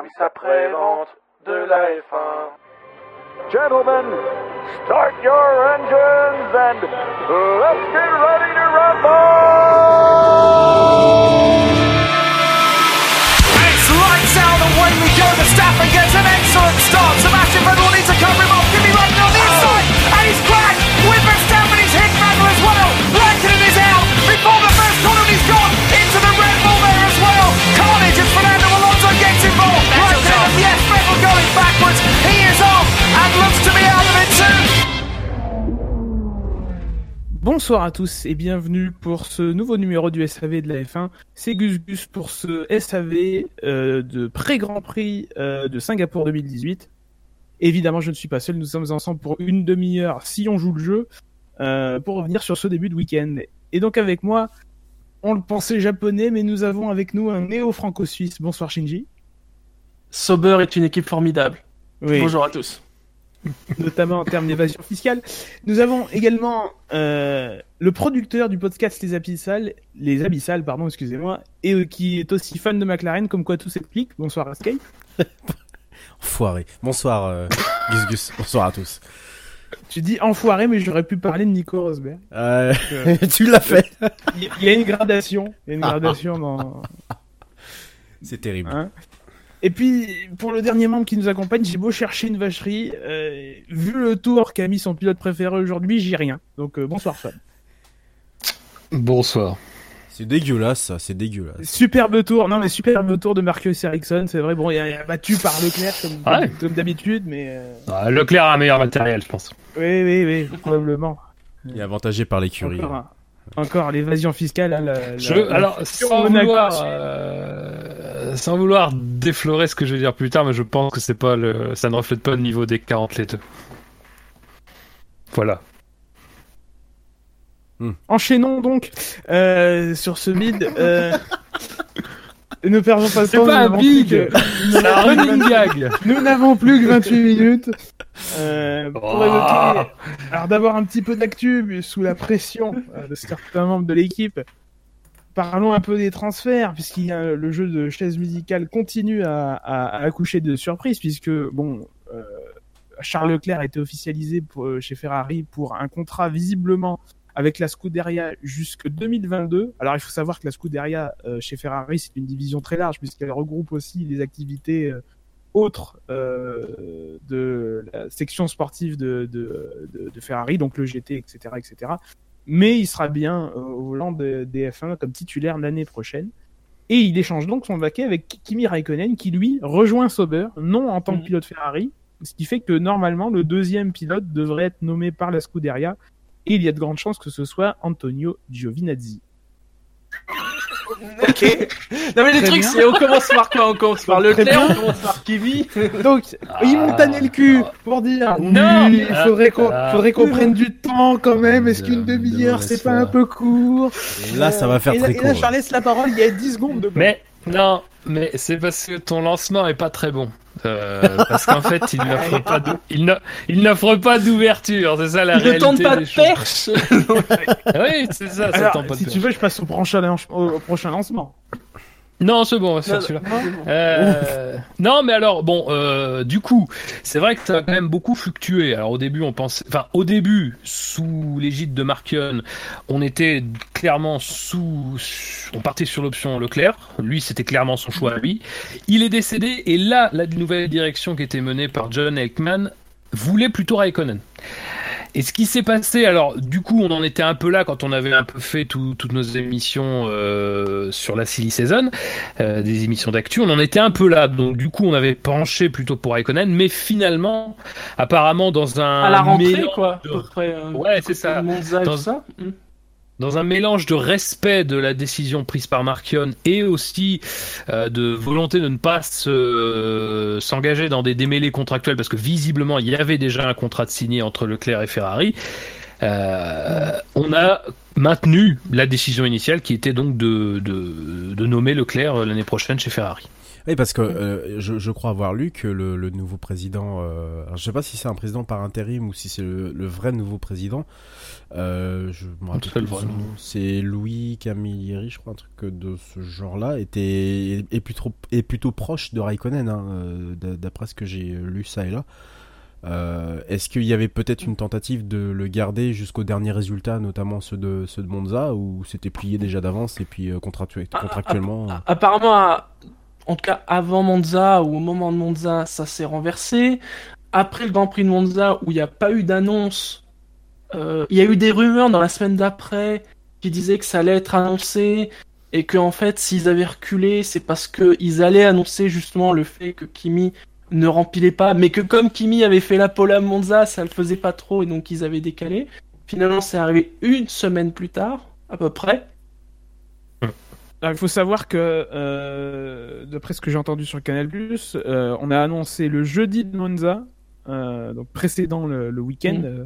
service après-vente de la F1. Gentlemen, start your engines and let's get ready to rumble! It's lights out away we go. Verstappen gets an excellent start. Bonsoir à tous et bienvenue pour ce nouveau numéro du SAV de la F1. C'est Gus Gus pour ce SAV euh, de pré-Grand Prix euh, de Singapour 2018. Évidemment, je ne suis pas seul, nous sommes ensemble pour une demi-heure si on joue le jeu euh, pour revenir sur ce début de week-end. Et donc avec moi, on le pensait japonais, mais nous avons avec nous un néo-franco-suisse. Bonsoir Shinji. Sauber est une équipe formidable. Oui. Bonjour à tous. Notamment en termes d'évasion fiscale. Nous avons également euh, le producteur du podcast Les Abyssales, les Abyssales, pardon, excusez-moi, et euh, qui est aussi fan de McLaren, comme quoi tout s'explique. Bonsoir Escape. Enfoiré. Bonsoir, euh, Gus Gus. Bonsoir à tous. Tu dis enfoiré, mais j'aurais pu parler de Nico Rosberg. Tu l'as fait. Il y- il y a une gradation, il y a une gradation dans. C'est terrible. Hein et puis, pour le dernier membre qui nous accompagne, j'ai beau chercher une vacherie, euh, vu le tour qu'a mis son pilote préféré aujourd'hui, j'ai rien. Donc euh, bonsoir Fab. Bonsoir. C'est dégueulasse, ça. C'est dégueulasse. Superbe tour, non mais superbe tour de Marcus Ericsson, c'est vrai. Bon, il a battu par Leclerc comme, Ouais. comme d'habitude, mais euh, Ah, Leclerc a un meilleur matériel, je pense. oui, oui, oui, probablement. Il est avantagé par l'écurie. Encore, l'évasion fiscale. Hein, la- Je, la- alors, sans Monaco, vouloir, euh, sans vouloir déflorer ce que je vais dire plus tard, mais je pense que c'est pas le, ça ne reflète pas le niveau des 40 laiteux. Voilà. Enchaînons donc euh, sur ce bid. Euh... ne perdons pas de C'est temps. pas nous un n'avons bid, plus que- c'est un running gag. Nous n'avons plus que 28 minutes euh, pour Oh. évoquer. Alors d'avoir un petit peu d'actu mais sous la pression euh, de certains membres de l'équipe. Parlons un peu des transferts, puisqu'il y a le jeu de chaise musicale continue à, accoucher de surprises, puisque bon, euh, Charles Leclerc a été officialisé euh, chez Ferrari pour un contrat visiblement avec la Scuderia jusque 2022. Alors il faut savoir que la Scuderia euh, chez Ferrari c'est une division très large puisqu'elle regroupe aussi les activités euh, autres euh, de la section sportive de, de Ferrari, donc le GT, etc., etc. Mais il sera bien euh, au volant de- des F1 comme titulaire l'année prochaine. Et il échange donc son vaquet avec Kimi Raikkonen qui lui rejoint Sauber, non en tant que Mhm. pilote Ferrari, ce qui fait que normalement le deuxième pilote devrait être nommé par la Scuderia et il y a de grandes chances que ce soit Antonio Giovinazzi. Ok. Non mais trucs, bien. c'est on commence par quoi On commence par Leclerc, on commence par Kimi. Donc, Ah. ils m'ont tanné le cul pour dire Non. oui, il faudrait qu'on Ah. faudrait qu'on prenne du temps quand même. Est-ce qu'une De- de demi-heure c'est pas un peu court? Et là, ça va faire et très et court. là, je leur laisse la parole. Il y a 10 secondes de Mais non, mais c'est parce que ton lancement est pas très bon. Euh, parce qu'en fait, il n'offre pas, il d'ouverture. C'est ça la Il ne réalité tente pas des de choses. perche. Oui, c'est ça. ça Alors, tente pas de si perche. tu veux, je passe prochain, au prochain lancement. Non, c'est bon, on va faire Non, celui-là. Euh, non, mais alors bon, euh, du coup, c'est vrai que ça a quand même beaucoup fluctué. Alors au début, on pensait, enfin au début, sous l'égide de Markion, on était clairement sous, on partait sur l'option Leclerc. Lui, c'était clairement son choix à lui. Il est décédé et là, la nouvelle direction qui était menée par John Ekman voulait plutôt Raikkonen. Et ce qui s'est passé, alors du coup, on en était un peu là quand on avait un peu fait tout- toutes nos émissions euh, sur la Silly Season, euh, des émissions d'actu, on en était un peu là. Donc du coup, on avait penché plutôt pour Raikkonen, mais finalement, apparemment dans un À la rentrée, quoi. À de- peu près. euh, Ouais, c'est ça. Dans- ça. Hmm. Dans un mélange de respect de la décision prise par Markion et aussi euh, de volonté de ne pas se- s'engager dans des démêlés contractuels parce que visiblement il y avait déjà un contrat de signé entre Leclerc et Ferrari. euh, on a maintenu la décision initiale qui était donc de, nommer Leclerc euh, l'année prochaine chez Ferrari. Oui, parce que euh, je, je crois avoir lu que le, le nouveau président, euh, alors je sais pas si c'est un président par intérim ou si c'est le, le vrai nouveau président. Euh, je me rappelle. C'est Louis Camilleri, je crois, un truc de ce genre-là, était est plutôt est plutôt proche de Raikkonen, hein, euh, d'après ce que j'ai lu ça et là. Euh, Est-ce qu'il y avait peut-être une tentative de le garder jusqu'au dernier résultat, notamment ceux de ceux de Monza, ou c'était plié déjà d'avance et puis euh, contractu- Ah, contractuellement Apparemment, à- en tout cas avant Monza ou au moment de Monza, ça s'est renversé. Après le Grand Prix de Monza, où il n'y a pas eu d'annonce, euh, il y a eu des rumeurs dans la semaine d'après qui disaient que ça allait être annoncé et que en fait, s'ils avaient reculé, c'est parce qu'ils allaient annoncer justement le fait que Kimi ne rempilait pas, mais que comme Kimi avait fait la pole à Monza, ça le faisait pas trop et donc ils avaient décalé. Finalement, c'est arrivé une semaine plus tard, à peu près. Alors, il faut savoir que, euh, d'après ce que j'ai entendu sur Canal+, euh, on a annoncé le jeudi de Monza, euh, donc précédant le, le week-end, Mm. euh,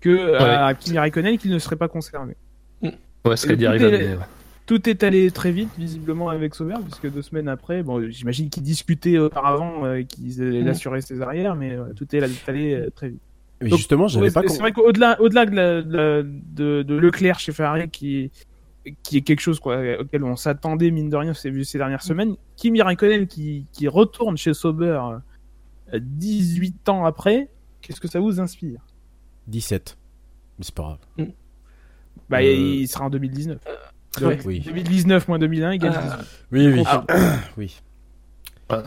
que à Kimi Raikkonen qu'il ne serait pas concerné. Ouais, ce dit Tout arrive est-. Tout est allé très vite, visiblement, avec Sauber, puisque deux semaines après, bon, j'imagine qu'ils discutaient auparavant, euh, qu'ils allaient Mm. assurer ses arrières, mais euh, tout est allé euh, très vite. Mais Donc, justement, j'avais pas. c'est vrai qu'au-delà, au-delà de, la- de, la- de- de Leclerc chez Ferrari, qui, qui est quelque chose quoi, auquel on s'attendait mine de rien, c'est vu ces dernières semaines, Kimi Raikkonen qui, qui retourne chez Sauber euh, 18 ans après, qu'est-ce que ça vous inspire? 17. Mais c'est pas grave. Bah, Euh, il sera en 2019. Donc, ouais. Oui. 2019 moins 2001 égale Euh, 18. Oui, oui. Ah. oui. Ah.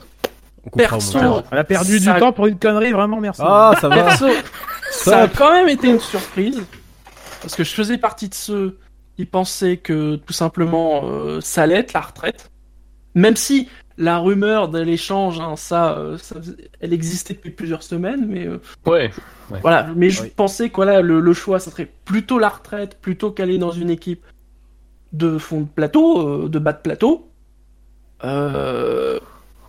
On Perso. On a perdu Ça- du temps pour une connerie, vraiment merci. Ah, ça va. Perso, ça a quand même été une surprise. Parce que je faisais partie de ceux qui pensaient que tout simplement euh, ça allait être la retraite. Même si la rumeur de l'échange, hein, ça, euh, ça elle existait depuis plusieurs semaines, mais euh, Ouais. voilà. Mais je pensais que voilà, le, le choix, ça serait plutôt la retraite, plutôt qu'aller dans une équipe de fond de plateau, euh, de bas de plateau.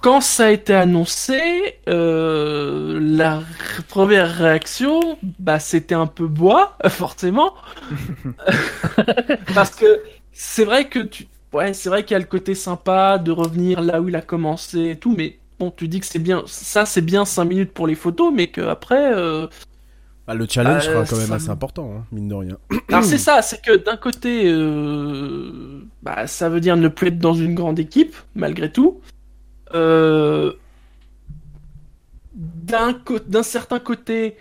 Quand ça a été annoncé, euh, la première réaction, bah, c'était un peu bois, forcément. Parce que c'est vrai que tu, ouais, c'est vrai qu'il y a le côté sympa de revenir là où il a commencé et tout, mais bon, tu dis que c'est bien, ça c'est bien 5 minutes pour les photos, mais qu'après, euh, Bah, le challenge Euh, sera quand même ça assez important, hein, mine de rien. Alors c'est ça, c'est que d'un côté, euh, bah, ça veut dire ne plus être dans une grande équipe, malgré tout. Euh, D'un certain côté,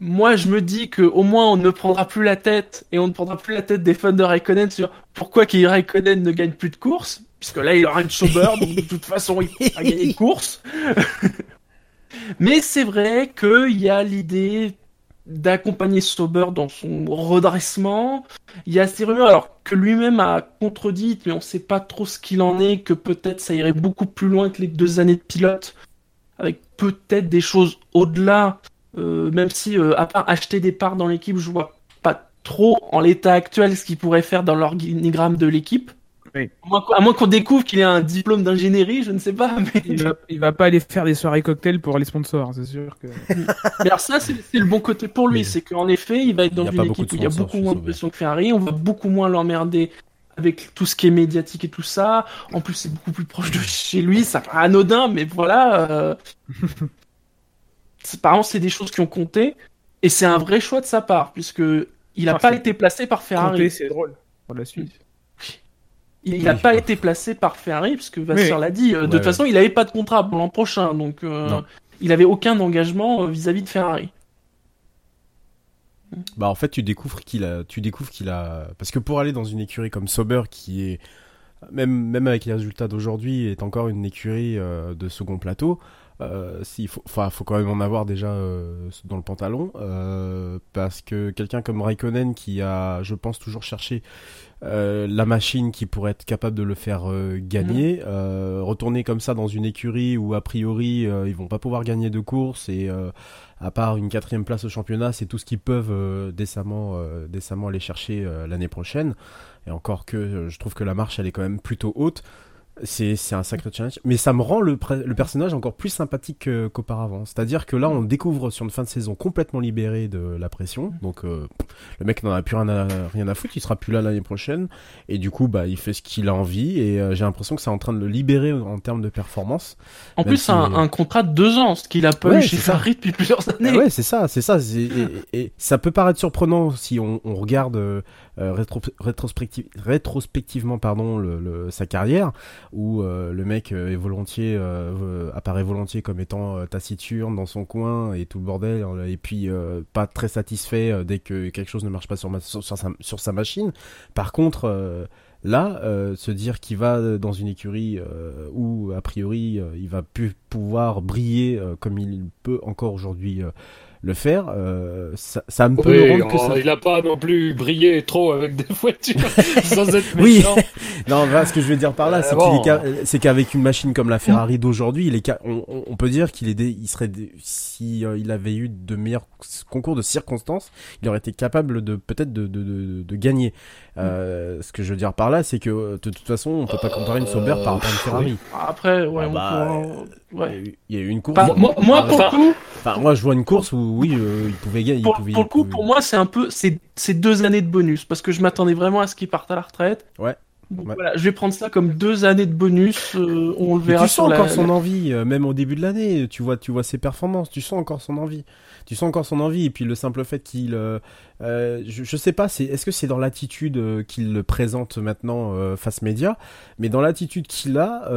moi je me dis que au moins on ne prendra plus la tête et on ne prendra plus la tête des fans de Raikkonen sur pourquoi Kimi Raikkonen ne gagne plus de courses, puisque là il aura une Sauber, donc de toute façon il a gagné de course. Mais c'est vrai qu'il y a l'idée d'accompagner Sauber dans son redressement. Il y a ces rumeurs, alors que lui-même a contredit, mais on sait pas trop ce qu'il en est, que peut-être ça irait beaucoup plus loin que les deux années de pilote, avec peut-être des choses au-delà, euh, même si, euh, à part acheter des parts dans l'équipe, je vois pas trop en l'état actuel ce qu'il pourrait faire dans l'organigramme de l'équipe. Oui. À moins qu'on- découvre qu'il a un diplôme d'ingénierie, je ne sais pas, mais... Il va, il va pas aller faire des soirées cocktails pour les sponsors, c'est sûr que. Mais alors ça, c'est le bon côté pour lui, Mais- c'est qu'en effet, il va être dans une équipe où il y a beaucoup moins de pression que Ferrari, on va beaucoup moins l'emmerder avec tout ce qui est médiatique et tout ça. En plus, c'est beaucoup plus proche de chez lui, ça paraît anodin, mais voilà. Euh... Apparemment, c'est des choses qui ont compté, et c'est un vrai choix de sa part, puisque il n'a pas été placé par Ferrari. C'est drôle pour la suite. Il n'a Oui. pas été placé par Ferrari, puisque Vasseur Oui. l'a dit. euh, de Ouais, toute ouais. façon, il n'avait pas de contrat pour l'an prochain, donc euh, il avait aucun engagement euh, vis-à-vis de Ferrari. Bah en fait tu découvres qu'il a, tu découvres qu'il a, parce que pour aller dans une écurie comme Sauber qui est même même avec les résultats d'aujourd'hui est encore une écurie euh, de second plateau. Euh, s'il faut, quand même en avoir déjà euh, dans le pantalon euh, parce que quelqu'un comme Raikkonen qui a, je pense toujours cherché euh, la machine qui pourrait être capable de le faire euh, gagner, euh, retourner comme ça dans une écurie où a priori euh, ils vont pas pouvoir gagner de course et euh, à part une quatrième place au championnat, c'est tout ce qu'ils peuvent euh, décemment, euh, décemment aller chercher euh, l'année prochaine. Et encore que je trouve que la marche elle est quand même plutôt haute. C'est c'est un sacré challenge, mais ça me rend le, le personnage encore plus sympathique que- qu'auparavant. C'est-à-dire que là, on le découvre sur une fin de saison complètement libéré de la pression. Donc euh, le mec n'en a plus rien à, rien à foutre, il sera plus là l'année prochaine. Et du coup, bah, il fait ce qu'il a envie. Et euh, j'ai l'impression que c'est en train de le libérer en termes de performance. En plus, si- c'est un, un contrat de deux ans, ce qu'il a pas Ouais, eu chez. Ferrari depuis plusieurs années. Ah ouais, c'est ça, c'est ça. c'est- Et, et ça peut paraître surprenant si on, on regarde euh, euh, rétrospective- rétrospectivement pardon, le, le- sa carrière, où euh, le mec euh, est volontiers, euh, euh, apparaît volontiers comme étant euh, taciturne dans son coin et tout le bordel, euh, et puis euh, pas très satisfait euh, dès que quelque chose ne marche pas sur, ma- sur, sa, sur sa machine. Par contre, euh, là, euh, se dire qu'il va dans une écurie euh, où a priori euh, il va plus pouvoir briller euh, comme il peut encore aujourd'hui euh, le faire, euh, ça, ça me peut Oui, que ça. il a pas non plus brillé trop avec des voitures sans être Oui. méchant. Non, voilà, ce que je veux dire par là, Euh, c'est bon. qu'il est ca- c'est qu'avec une machine comme la Ferrari d'aujourd'hui, il est ca- on, on- peut dire qu'il est dé- il serait dé- si euh, il avait eu de meilleurs concours de circonstances, il aurait été capable de peut-être de, de, de, de gagner. Euh, ce que je veux dire par là, c'est que euh, de toute façon, on peut pas comparer une Sauber par rapport à une Ferrari. Après, ouais, Ah on bah, pourra- ouais. Il y a eu- une course. Moi, moi, pour le coup, moi, je vois une course où oui, euh, il pouvait gagner. pour, pouvait- pour le coup, pouvait- pour moi, c'est un peu, c'est deux années de bonus parce que je m'attendais vraiment à ce qu'il parte à la retraite. Ouais. Donc Ouais. voilà, je vais prendre ça comme deux années de bonus. euh, on le Mais verra tu sur sens la. encore son envie, euh, même au début de l'année. Tu vois, tu vois ses performances. Tu sens encore son envie. Tu sens encore son envie. Et puis le simple fait qu'il, euh, euh, je, je sais pas, c'est est-ce que c'est dans l'attitude euh, qu'il le présente maintenant face média, mais dans l'attitude qu'il a,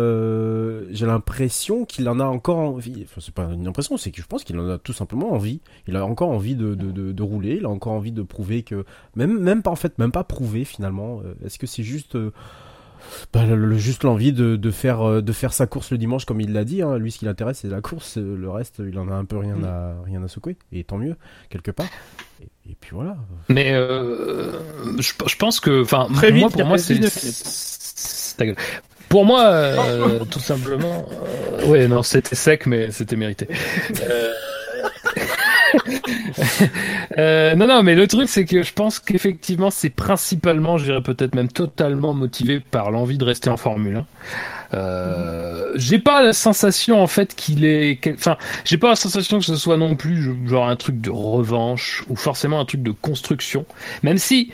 j'ai l'impression qu'il en a encore envie. Enfin, c'est pas une impression, c'est que je pense qu'il en a tout simplement envie. Il a encore envie de, de, de, de rouler. Il a encore envie de prouver que, même, même pas en fait, même pas prouver finalement. Est-ce que c'est juste bah, le- le- juste l'envie de, de faire euh, de faire sa course le dimanche comme il l'a dit hein. lui ce qui l'intéresse c'est la course euh, le reste il en a un peu rien à rien à secouer et tant mieux quelque part et, et puis voilà Mais euh, je, je pense que, enfin, Très moi vite, pour moi c'est 19 c'est- ta gueule. Pour moi, euh, tout simplement, euh, ouais, non, c'était sec, mais c'était mérité. Euh, non, non, mais le truc, c'est que je pense qu'effectivement, c'est principalement, je dirais peut-être même totalement motivé par l'envie de rester en Formule 1. Euh, j'ai pas la sensation en fait qu'il est, enfin, j'ai pas la sensation que ce soit non plus genre un truc de revanche ou forcément un truc de construction, même si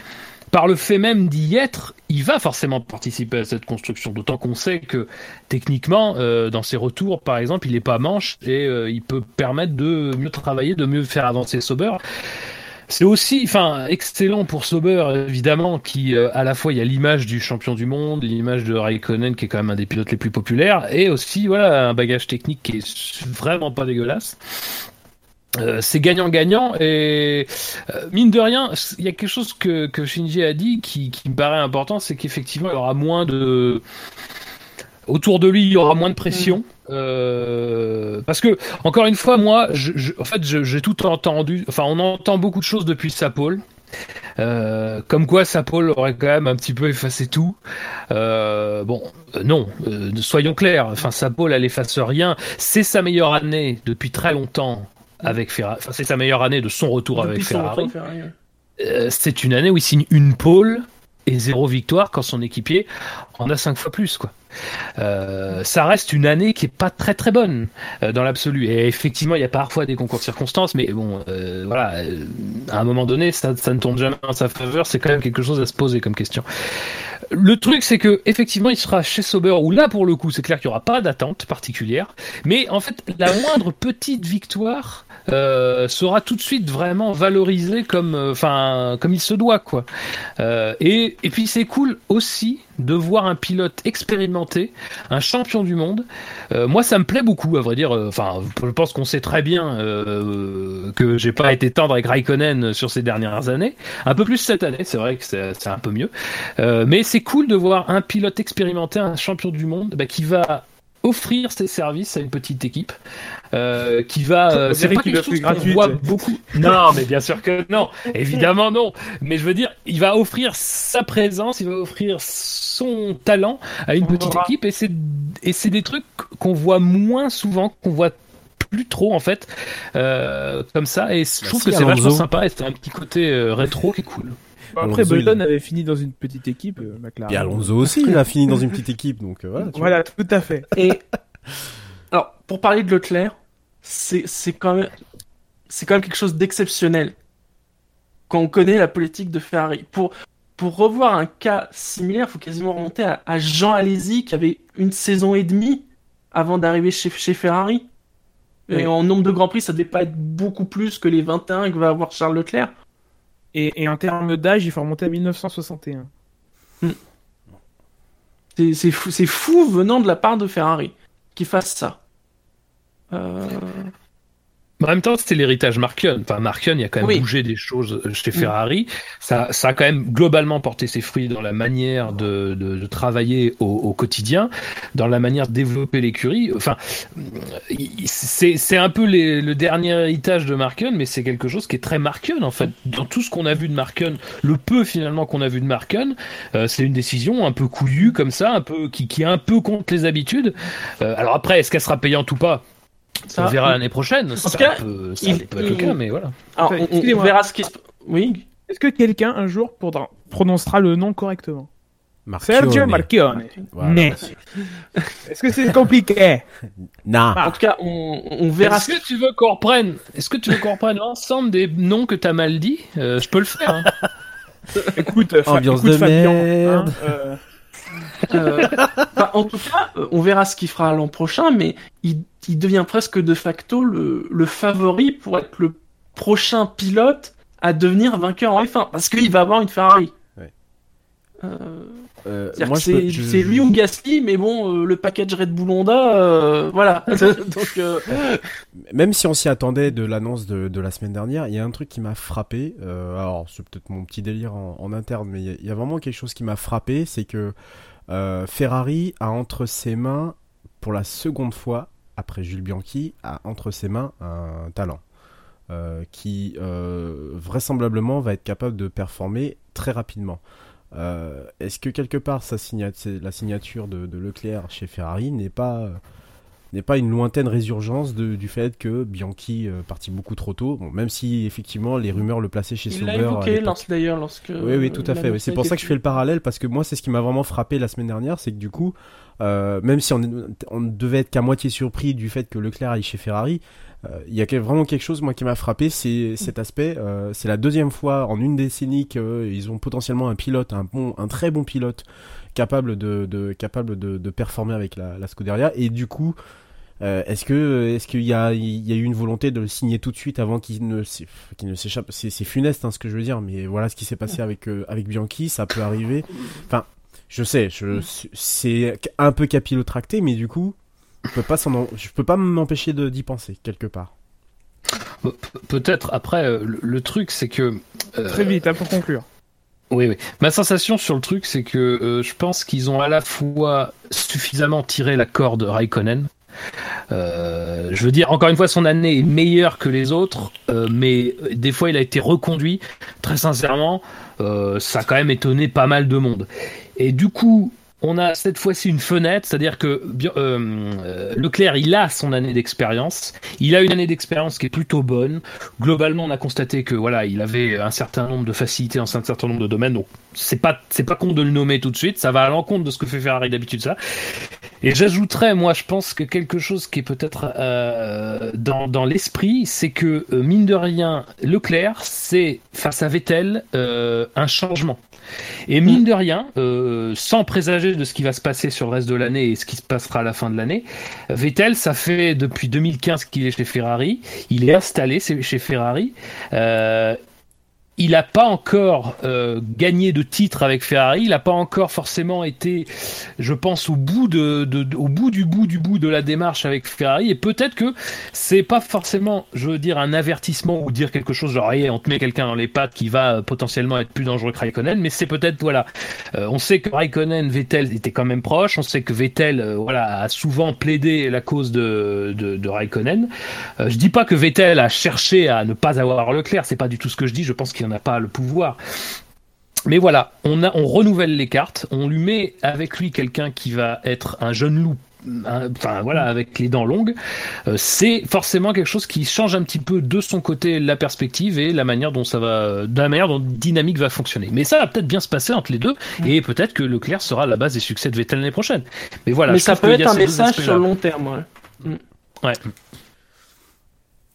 par le fait même d'y être, il va forcément participer à cette construction. D'autant qu'on sait que techniquement, euh, dans ses retours, par exemple, il est pas manche et euh, il peut permettre de mieux travailler, de mieux faire avancer Sauber. C'est aussi, enfin, excellent pour Sauber, évidemment, qui, euh, à la fois, il y a l'image du champion du monde, l'image de Raikkonen, qui est quand même un des pilotes les plus populaires, et aussi, voilà, un bagage technique qui est vraiment pas dégueulasse. Euh, c'est gagnant-gagnant et euh, mine de rien, il y a quelque chose que, que Shinji a dit qui, qui me paraît important, c'est qu'effectivement il y aura moins de autour de lui, il y aura moins de pression. Euh, parce que encore une fois, moi, je, je- en fait, j'ai tout entendu. Enfin, on entend beaucoup de choses depuis Sapol. Euh, comme quoi Sapol aurait quand même un petit peu effacé tout. Euh, bon, euh, non, soyons clairs. Enfin, Sapol, elle efface rien. C'est sa meilleure année depuis très longtemps avec Ferrari. Enfin, c'est sa meilleure année de son retour avec Depuis Ferrari. retour Ferrari, ouais. Euh, c'est une année où il signe une pole et zéro victoire quand son équipier en a cinq fois plus quoi. Euh, ça reste une année qui est pas très très bonne euh, dans l'absolu et effectivement il y a parfois des concours de circonstances mais bon euh, voilà à un moment donné ça, ça ne tourne jamais en sa faveur c'est quand même quelque chose à se poser comme question le truc c'est que effectivement il sera chez Sauber où là pour le coup c'est clair qu'il n'y aura pas d'attente particulière mais en fait la moindre petite victoire euh, sera tout de suite vraiment valorisée comme euh, enfin comme il se doit quoi euh, et, et puis c'est cool aussi de voir un pilote expérimenté, un champion du monde. Moi, ça me plaît beaucoup, à vrai dire. Enfin, je pense qu'on sait très bien que j'ai pas été tendre avec Raikkonen sur ces dernières années. Un peu plus cette année, c'est vrai que c'est un peu mieux. Mais c'est cool de voir un pilote expérimenté, un champion du monde, bah, qui va offrir ses services à une petite équipe euh, qui va euh, c'est pas qu'il quelque chose qu'on voit beaucoup. Non mais bien sûr que non. Évidemment non. Mais je veux dire il va offrir sa présence il va offrir son talent à une petite équipe et c'est et c'est des trucs qu'on voit moins souvent qu'on voit plus trop en fait euh, comme ça. Et je trouve si, que c'est vachement sympa et c'est un petit côté euh, rétro qui est cool Après, Alonso, Button avait fini dans une petite équipe, euh, McLaren. Et Alonso aussi, il a fini dans une petite équipe, donc euh, voilà. tu Voilà, tout à fait. Et alors, pour parler de Leclerc, c'est c'est quand même c'est quand même quelque chose d'exceptionnel quand on connaît la politique de Ferrari. Pour pour revoir un cas similaire, il faut quasiment remonter à, à Jean Alesi qui avait une saison et demie avant d'arriver chez, chez Ferrari. Et en nombre de grands prix, ça devait pas être beaucoup plus que les 21 que va avoir Charles Leclerc. Et, et en termes d'âge, il faut remonter à 1961. C'est c'est fou, c'est fou venant de la part de Ferrari qu'il fasse ça. Euh, En même temps, c'était l'héritage Markion. Enfin, Markion, il y a quand même Oui. bougé des choses chez Ferrari. Ça, ça a quand même globalement porté ses fruits dans la manière de, de, de travailler au, au quotidien, dans la manière de développer l'écurie. Enfin, c'est un peu les- le dernier héritage de Markion, mais c'est quelque chose qui est très Markion en fait. Dans tout ce qu'on a vu de Markion, le peu finalement qu'on a vu de Markion, euh, c'est une décision un peu couillue comme ça, un peu qui, qui est un peu contre les habitudes. Euh, alors après, est-ce qu'elle sera payante ou pas? Ça- on verra l'année prochaine. tout ça cas, peut, ça il- peut être le il- cas, mais voilà. Alors, on- verra ce qui se... Oui Est-ce que quelqu'un un jour pourra- prononcera le nom correctement? Marchione. Sergio Marchione. Voilà. Est-ce que c'est compliqué? Nah. En tout cas, on, on verra Est-ce ce que tu veux qu'on reprenne Est-ce que tu veux qu'on reprenne l'ensemble des noms que t'as mal dit? Euh, Je peux le faire. hein. Écoute, Ambiance écoute, de Fabien, merde. hein, euh, Euh, en tout cas, euh, on verra ce qu'il fera l'an prochain, mais il, il devient presque de facto le, le favori pour être le prochain pilote à devenir vainqueur en F1, parce qu'il va avoir une Ferrari. Ouais. Euh, Euh, moi, peux- c'est je- c'est lui ou Gasly, mais bon, euh, le package Red Bull Honda, euh, voilà. Donc, Même si on s'y attendait de l'annonce de, de la semaine dernière, il y a un truc qui m'a frappé. alors, c'est peut-être mon petit délire en, en interne, mais il y, y a vraiment quelque chose qui m'a frappé, c'est que Ferrari a entre ses mains, pour la seconde fois, après Jules Bianchi, a entre ses mains un talent. qui vraisemblablement va être capable de performer très rapidement. Euh, Est-ce que quelque part sa la signature de, de Leclerc chez Ferrari n'est pas euh, n'est pas une lointaine résurgence de- du fait que Bianchi euh, partit beaucoup trop tôt, bon, même si effectivement les rumeurs le plaçaient chez il l'a Sauber. évoqué d'ailleurs lorsque. Oui, oui, tout à fait. oui. C'est pour ça que je fais le parallèle parce que moi, c'est ce qui m'a vraiment frappé la semaine dernière, c'est que du coup, euh, même si on, on ne devait être qu'à moitié surpris du fait que Leclerc aille chez Ferrari, il y a vraiment quelque chose moi qui m'a frappé, c'est cet aspect. euh, c'est la deuxième fois en une décennie qu'ils ont potentiellement un pilote, un bon, un très bon pilote capable de, de capable de, de performer avec la, la Scuderia et du coup. euh, est-ce que est-ce qu'il y a il y a eu une volonté de le signer tout de suite avant qu'il ne qu'il ne s'échappe? C'est c'est funeste hein, ce que je veux dire mais voilà ce qui s'est passé avec euh, avec Bianchi ça peut arriver enfin je sais je c'est un peu capillotracté mais du coup je peux pas s'en en- je peux pas m'empêcher de d'y penser quelque part Pe- Peut-être. Après, euh, le, le truc, c'est que. euh, Très vite, hein, pour conclure. Oui, oui. Ma sensation sur le truc, c'est que euh, je pense qu'ils ont à la fois suffisamment tiré la corde Raikkonen. Euh, je veux dire, encore une fois, son année est meilleure que les autres, euh, mais des fois, il a été reconduit. Très sincèrement, euh, ça a quand même étonné pas mal de monde. Et du coup, on a cette fois-ci une fenêtre, c'est-à-dire que euh, euh, Leclerc, il a son année d'expérience. Il a une année d'expérience qui est plutôt bonne. Globalement, on a constaté que voilà, il avait un certain nombre de facilités dans un certain nombre de domaines. Donc, c'est pas c'est pas con de le nommer tout de suite. Ça va à l'encontre de ce que fait Ferrari d'habitude, ça. Et j'ajouterais, moi, je pense que quelque chose qui est peut-être euh, dans, dans l'esprit, c'est que mine de rien, Leclerc, c'est face à Vettel un changement. Et mine de rien, euh, sans présager de ce qui va se passer sur le reste de l'année et ce qui se passera à la fin de l'année, Vettel, ça fait depuis 2015 qu'il est chez Ferrari. Il est installé chez Ferrari. Euh, il n'a pas encore euh, gagné de titre avec Ferrari. Il n'a pas encore forcément été, je pense, au bout de, de- au bout du bout du bout de la démarche avec Ferrari. Et peut-être que c'est pas forcément, je veux dire, un avertissement ou dire quelque chose genre, hey, on te met quelqu'un dans les pattes qui va euh, potentiellement être plus dangereux que Raikkonen. Mais c'est peut-être, voilà, euh, on sait que Raikkonen, Vettel étaient quand même proches. On sait que Vettel, euh, voilà, a souvent plaidé la cause de, de, de Raikkonen. Euh, je dis pas que Vettel a cherché à ne pas avoir Leclerc. C'est pas du tout ce que je dis. Je pense qu'il n'en a pas le pouvoir. Mais voilà, on, a, on renouvelle les cartes, on lui met avec lui quelqu'un qui va être un jeune loup enfin voilà, avec les dents longues, euh, c'est forcément quelque chose qui change un petit peu de son côté la perspective et la manière dont ça va, de la manière dont dynamique va fonctionner. Mais ça va peut-être bien se passer entre les deux et peut-être que Leclerc sera la base des succès de Vettel l'année prochaine. Mais voilà, Mais je ça peut être a un message sur le long terme. ouais. Ouais.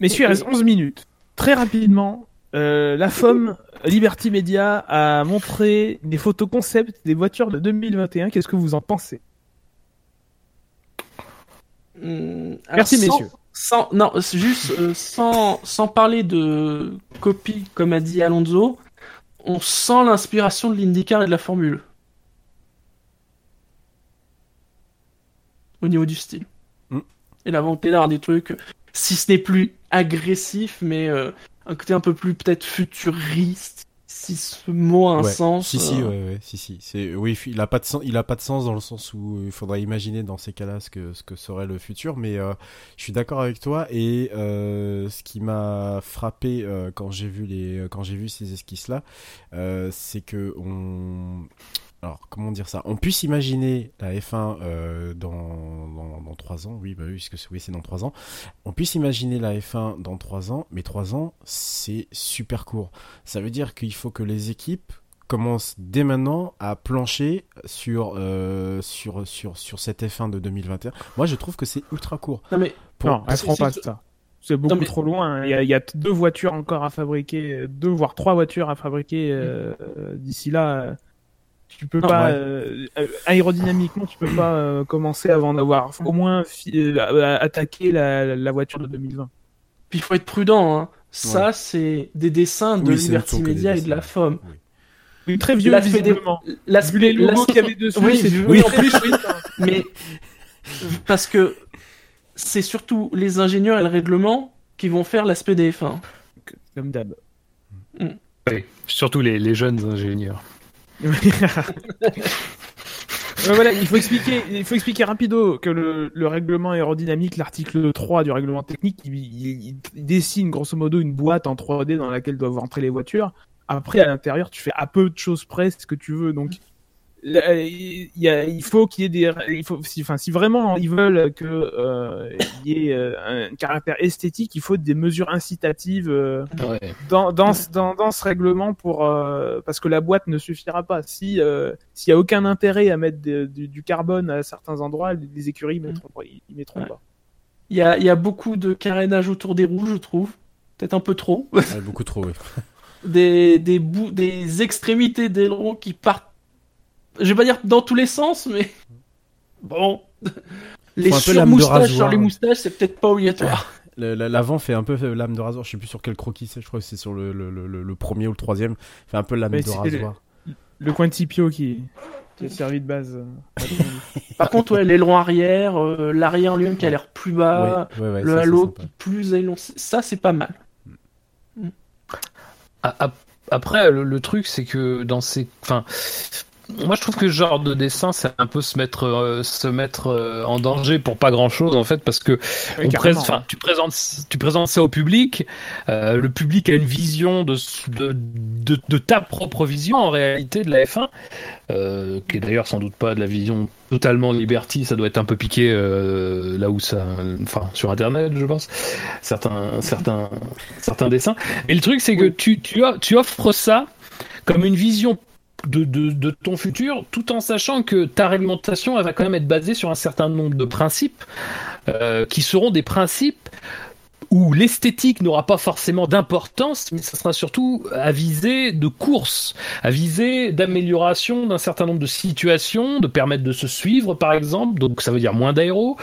Messieurs, il reste 11 minutes. Très rapidement, euh, la FOM Liberty Media a montré des photos concept des voitures de 2021. Qu'est-ce que vous en pensez? Hum, alors, Merci, sans- messieurs. Sans, non, juste euh, sans, sans parler de copie, comme a dit Alonso, on sent l'inspiration de l'IndyCar et de la Formule. Au niveau du style. Mm. Et la volonté d'avoir des trucs, si ce n'est plus agressif, mais euh, un côté un peu plus peut-être futuriste, si ce mot a un Ouais. sens. Si si euh, ouais, ouais si si c'est oui il a pas de sens il a pas de sens dans le sens où il faudrait imaginer dans ces cas-là ce que ce que serait le futur mais euh, je suis d'accord avec toi et euh, ce qui m'a frappé quand j'ai vu les quand j'ai vu ces esquisses là c'est que on alors comment dire ça? On puisse imaginer la F1 euh, dans, dans dans trois ans oui bah oui puisque oui c'est dans trois ans on puisse imaginer la F1 dans trois ans mais trois ans c'est super court ça veut dire qu'il faut que les équipes commencent dès maintenant à plancher sur, euh, sur, sur, sur cette F1 de 2021. Moi, je trouve que c'est ultra court. Non mais Pour- Non, elles c'est- feront pas ça. C'est beaucoup mais- trop loin. Il y, a, il y a deux voitures encore à fabriquer, deux voire trois voitures à fabriquer euh, euh, d'ici là. Tu peux Non, pas ouais. euh, euh, aérodynamiquement, tu peux pas euh, commencer avant d'avoir au moins euh, attaqué la, la voiture de 2020. Puis il faut être prudent. Hein. Ça, c'est des dessins de Oui, Liberty des Media et de la. FOM. Oui. Oui, très vieux L'aspect des- L'aspect les logos qu'il y avait dessus, Oui, c'est oui, oui, en plus, oui. Mais parce que c'est surtout les ingénieurs et le règlement qui vont faire l'aspect des F1. comme d'hab. Oui, surtout les, les jeunes ingénieurs. Voilà, il faut expliquer, il faut expliquer rapido que le, le règlement aérodynamique, l'article 3 du règlement technique, il, il- dessine grosso modo une boîte en 3D dans laquelle doivent rentrer les voitures. Après, à l'intérieur, tu fais à peu de choses près ce que tu veux. Donc, il, y a, il faut qu'il y ait des, il faut, si, enfin, si vraiment ils veulent que euh, il y ait euh, un caractère esthétique, il faut des mesures incitatives. euh, Ouais. dans, dans, ce- dans, dans ce règlement pour euh, parce que la boîte ne suffira pas. Si euh, s'il y a aucun intérêt à mettre de- du, du carbone à certains endroits, les, les écuries ils mettront, pas- ils, ils mettront Ouais. pas. Il y a, il y a beaucoup de carénage autour des roues, je trouve. Peut-être un peu trop. Ouais, beaucoup trop, oui. Des, des bouts, des extrémités d'ailerons qui partent. Je vais pas dire dans tous les sens, mais bon. Les surmoustaches sur les moustaches, c'est peut-être pas obligatoire. L'avant fait un peu lame de rasoir. Je sais plus sur quel croquis c'est. Je crois que c'est sur le, le, le, le- le premier ou le troisième. Fait un peu lame Mais de rasoir. Le coin de Tipio qui, qui a servi de base. euh, Par contre, ouais, l'aileron arrière, euh, l'arrière lui-même qui a l'air plus bas, Ouais, ouais, ouais, le ça, halo qui est plus élancé, ça c'est pas mal. Ap- Après, le, le truc, c'est que dans ces, enfin, moi je trouve que ce genre de dessin, c'est un peu se mettre, euh, se mettre euh, en danger pour pas grand chose en fait, parce que Oui, on carrément, prés- enfin, tu présentes, tu présentes ça au public, euh, le public a une vision de, de, de, de ta propre vision en réalité de la F1, euh, qui est d'ailleurs sans doute pas de la vision totalement Liberty, ça doit être un peu piqué euh, là où ça, enfin sur Internet, je pense, certains, certains, certains dessins. Et le truc, c'est que tu, tu, tu offres ça comme une vision de, ton futur, tout en sachant que ta réglementation, elle va quand même être basée sur un certain nombre de principes euh, qui seront des principes où l'esthétique n'aura pas forcément d'importance, mais ça sera surtout à viser de course, à viser d'amélioration d'un certain nombre de situations, de permettre de se suivre par exemple, donc ça veut dire moins d'aéro,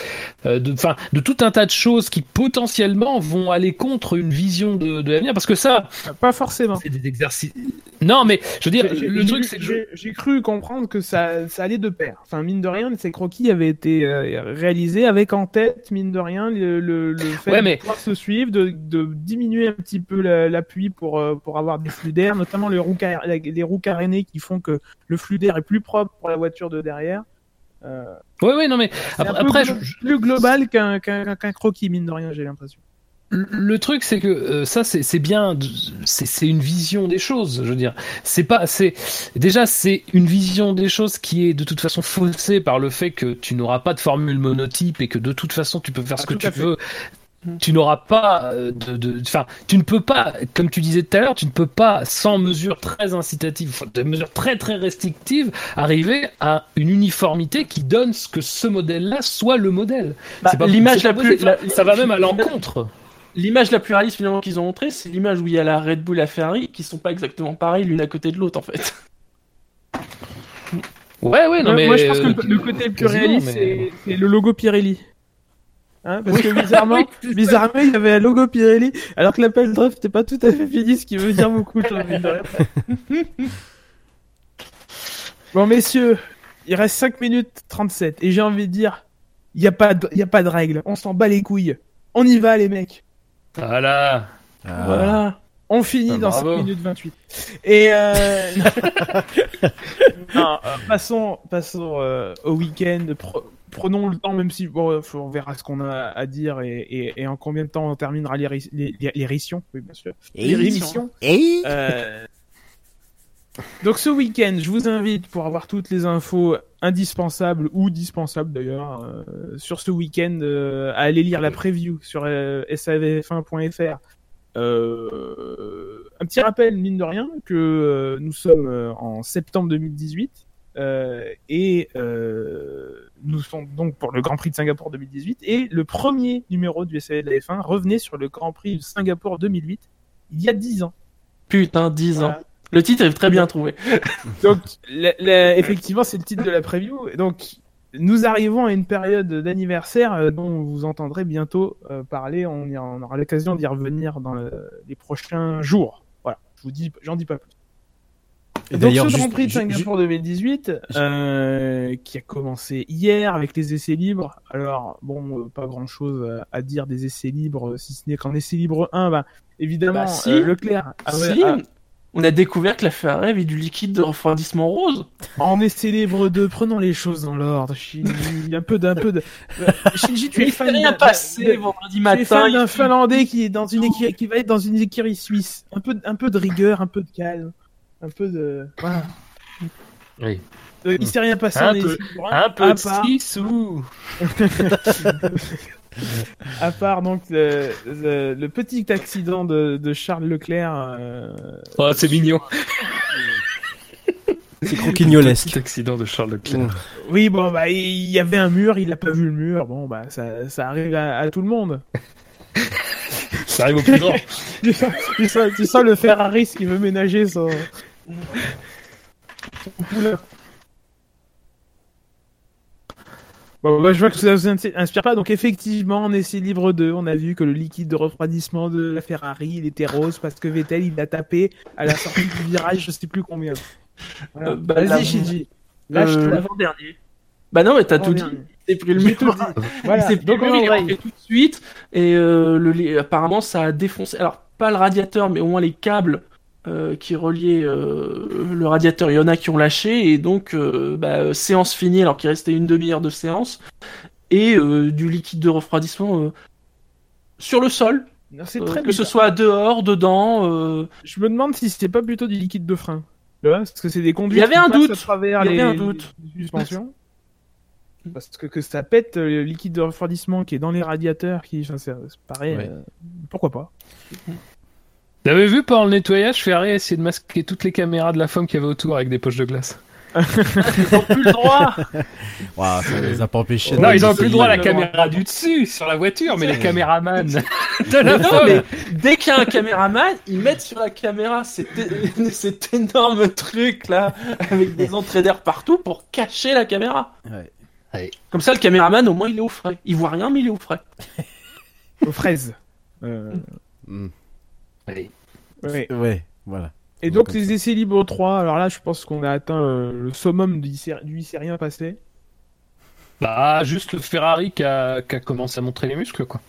euh, de, de tout un tas de choses qui potentiellement vont aller contre une vision de, de l'avenir, parce que ça, Pas forcément. c'est des exercices. Non, mais je veux dire, le truc c'est que j'ai cru comprendre que ça, ça allait de pair. Enfin, mine de rien, ces croquis avaient été euh, réalisés avec en tête, mine de rien, le, le, le fait Ouais, de mais- pouvoir se suivre, de, de diminuer un petit peu la- l'appui pour, euh, pour avoir des flux d'air, notamment les roues, car- les roues carénées qui font que le flux d'air est plus propre pour la voiture de derrière. Euh, Ouais, ouais, non, mais après, un peu après, glo- je- plus global qu'un qu'un qu'un croquis, mine de rien, j'ai l'impression. le- truc, c'est que euh, ça, c'est bien, c'est une vision des choses. Je veux dire, c'est pas, c'est déjà c'est une vision des choses qui est de toute façon faussée par le fait que tu n'auras pas de formule monotype et que de toute façon tu peux faire ce Ah, que tu fait. veux. Tu n'auras pas euh, de, enfin, tu ne peux pas, comme tu disais tout à l'heure, tu ne peux pas, sans mesures très incitatives, enfin, de mesures très très restrictives, arriver à une uniformité qui donne ce que ce modèle-là soit le modèle. Bah, C'est pas- l'image la plus- la- ça va même à l'encontre. L'image la plus réaliste finalement qu'ils ont montrée, c'est l'image où il y a la Red Bull et la Ferrari qui sont pas exactement pareilles l'une à côté de l'autre en fait. Ouais, ouais, non, Ouais, mais. Moi, je pense que euh, le, le côté le plus réaliste, mais- c'est c'est le logo Pirelli. Hein, parce que bizarrement, bizarrement, il y avait un logo Pirelli, alors que l'appel d'offres n'était pas tout à fait fini, ce qui veut dire beaucoup. bon, messieurs, il reste 5 minutes 37, et j'ai envie de dire, il n'y a, pas de- il y a pas de règle, on s'en bat les couilles. On y va, les mecs. Voilà. Ah. Voilà. On finit Ah, dans bravo. 5 minutes 28. Et euh... non, euh, passons, passons euh, au week-end. Prenons le temps, même si bon, on verra ce qu'on a à dire et, et, et en combien de temps on terminera les, les, les, les rémissions. Oui, bien sûr. Les. Euh, Donc ce week-end, je vous invite pour avoir toutes les infos indispensables ou dispensables d'ailleurs euh, sur ce week-end euh, à aller lire la preview sur euh, savf1.fr. Euh, un petit rappel, mine de rien, que nous sommes en septembre 2018 euh, et nous sommes donc pour le Grand Prix de Singapour 2018 et le premier numéro du SAV de la F1 revenait sur le Grand Prix de Singapour 2008 il y a 10 ans. Putain, 10 ans. Le titre est très bien trouvé. Donc, la- la- effectivement, c'est le titre de la preview. Donc, nous arrivons à une période d'anniversaire euh, dont vous entendrez bientôt euh, parler. On, y- on aura l'occasion d'y revenir dans le- les prochains jours. Voilà, je vous dis, j'en dis pas plus. Et Donc, ce juste- Grand Prix de Singapour 2018, euh, qui a commencé hier avec les essais libres. Alors, bon, euh, pas grand chose à dire des essais libres, euh, si ce n'est qu'en essai libre 1, bah, évidemment, Bah, si. euh, Leclerc. ah ouais, si, ah, on a découvert que la Ferrari avait du liquide de refroidissement rose. En est célèbre de prenons les choses dans l'ordre. Shinji, un peu d'un peu de. Shinji, tu es Il fan rien d'un- passé vendredi tu es matin. fan d'un il- Finlandais qui est dans une écurie, qui va être dans une écurie suisse. Un peu, un peu de rigueur, un peu de calme, un peu de. Voilà. Oui. Euh, il s'est rien passé Un en peu- Un à peu de part- six sous. À part donc le, le- le petit accident de, de Charles Leclerc. euh, Oh, c'est mignon. C'est croquignolesque. Petit accident de Charles Leclerc. Oui, bon, bah, il y avait un mur, il a pas vu le mur. Bon, bah, ça, ça arrive à, à tout le monde. Ça arrive au plus grand. tu, sens, tu sens- tu sens le Ferrari qui veut ménager son. Bon, bah, je vois que ça vous inspire pas. Donc, effectivement, en essai libre 2, on a vu que le liquide de refroidissement de la Ferrari, il était rose parce que Vettel, il l'a tapé à la sortie du virage, je sais plus combien. Voilà. Euh, bah, la- Vas-y, Shinji. Lâche-toi. Euh, l'avant-dernier. Bah non, mais t'as tout dit. C'est pris le mur. Voilà. Il s'est Donc, pris on le mur, il est embraye. rentré tout de suite. Et euh, le, apparemment, ça a défoncé. Alors, pas le radiateur, mais au moins les câbles euh, qui reliaient euh, le radiateur. Il y en a qui ont lâché. Et donc, euh, bah, séance finie, alors qu'il restait une demi-heure de séance. Et euh, du liquide de refroidissement euh, sur le sol. Non, C'est Euh, très que ce soit dehors, dedans. euh, Je me demande si c'était pas plutôt du liquide de frein. Parce que c'est des conduits Il y avait un doute. Il y les, avait un doute. suspensions. Parce que, que ça pète le liquide de refroidissement qui est dans les radiateurs, qui, enfin, c'est c'est pareil. Ouais. euh, pourquoi pas T'avais vu pendant le nettoyage, Ferrari a essayé de masquer toutes les caméras de la femme qu'il y avait autour avec des poches de glace. Ils ont plus le droit. Waouh, ça les a pas empêchés. Non, ils ont de- plus le droit à la caméra du dessus sur la voiture, mais les caméramans de la Non, femme. mais dès qu'il y a un caméraman, ils mettent sur la caméra cet, cet énorme truc là, avec des entrées d'air partout pour cacher la caméra. Ouais. Comme ça, le caméraman, au moins, il est au frais. Il voit rien, mais il est au frais. Aux fraises. Euh, Mm. Allez. Ouais. Ouais, voilà. Et donc les essais libres 3, alors là je pense qu'on a atteint euh, le summum du, du il s'est rien passé. Bah, juste le Ferrari qui a, qui a commencé à montrer les muscles, quoi.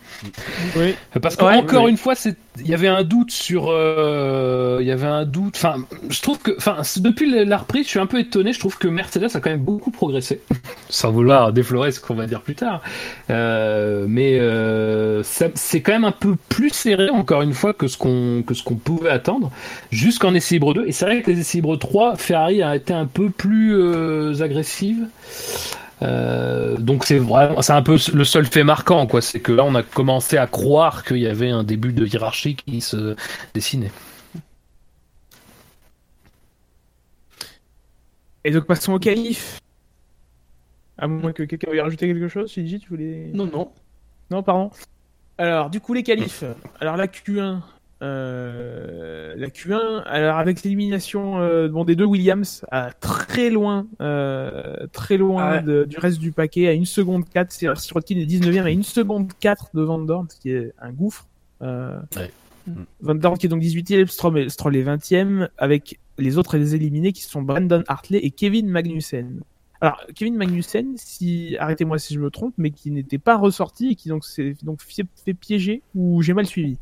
Oui. Parce que Ouais, encore oui. une fois, c'est, il y avait un doute sur, euh, il y avait un doute. Enfin, je trouve que, enfin, depuis la- reprise, je suis un peu étonné. Je trouve que Mercedes a quand même beaucoup progressé, sans vouloir déflorer ce qu'on va dire plus tard. Euh, mais euh, c'est quand même un peu plus serré, encore une fois, que ce qu'on que ce qu'on pouvait attendre, jusqu'en essai libre 2. Et c'est vrai que les essais libres 3, Ferrari a été un peu plus euh, agressive. Euh, donc c'est vraiment, c'est un peu le seul fait marquant, quoi. C'est que là, on a commencé à croire qu'il y avait un début de hiérarchie qui se dessinait. Et donc passons au qualif. À moins que quelqu'un veuille rajouter quelque chose, Shinji, tu voulais. Non, non. Non, pardon. Alors, du coup, les qualifs. Alors, la Q1. Euh, la Q1, alors avec l'élimination euh, bon, des deux Williams, à très loin, euh, très loin Ah ouais. de- du reste du paquet, à une seconde 4, c'est Sirotkin est 19ème, à une seconde 4 de Van Dorn, ce qui est un gouffre. Euh, Ouais. Van Dorn qui est donc 18ème, Stroll, est- Stroll est 20ème, avec les autres les éliminés qui sont Brandon Hartley et Kevin Magnussen. Alors, Kevin Magnussen, si, arrêtez-moi si je me trompe, mais qui n'était pas ressorti et qui donc s'est donc fait piéger ou j'ai mal suivi?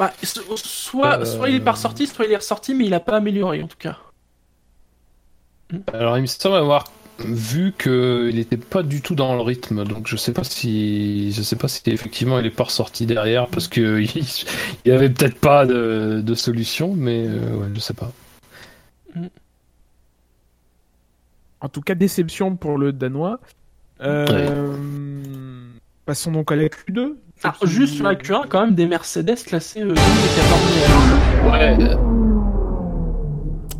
Bah, so- soit, Euh, soit il est pas ressorti, soit il est ressorti, mais il a pas amélioré en tout cas. Alors, il me semble avoir vu qu'il n'était pas du tout dans le rythme, donc je sais pas si, je sais pas si effectivement il est pas ressorti derrière parce que il, il y avait peut-être pas de, de solution, mais euh, ouais, je sais pas. En tout cas, déception pour le Danois. Euh, Passons donc à la Q2. Ah, juste sur la Q1, quand même des Mercedes classés euh, 12 et 14 Ouais,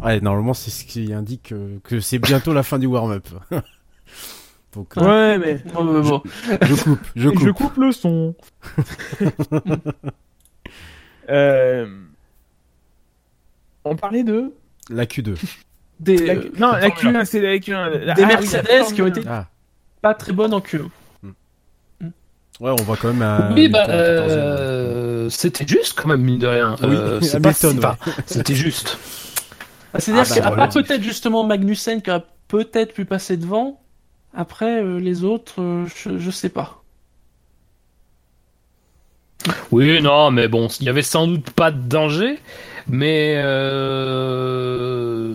Ouais, normalement, c'est ce qui indique euh, que c'est bientôt la fin du warm-up. Donc, euh, Ouais, mais Bon, bon, bon. je coupe, je coupe. je coupe le son. Euh, On parlait de La Q2. Des, la... euh, non la Formule Q1, c'est la Q1. Des Ah, oui, Mercedes la qui ont été- Ah, pas très bonne en Q1. Ouais, on voit quand même oui, bah, Hamilton à 14e. euh, c'était juste quand même mine de rien. Oui, Euh, c'est pas ouais. enfin, c'était juste. Bah, C'est-à-dire Ah, bah, qu'il y a voilà. peut-être justement Magnussen qui aurait peut-être pu passer devant. Après, euh, les autres, euh, je, je sais pas. Oui, non, mais bon, il y avait sans doute pas de danger, mais euh...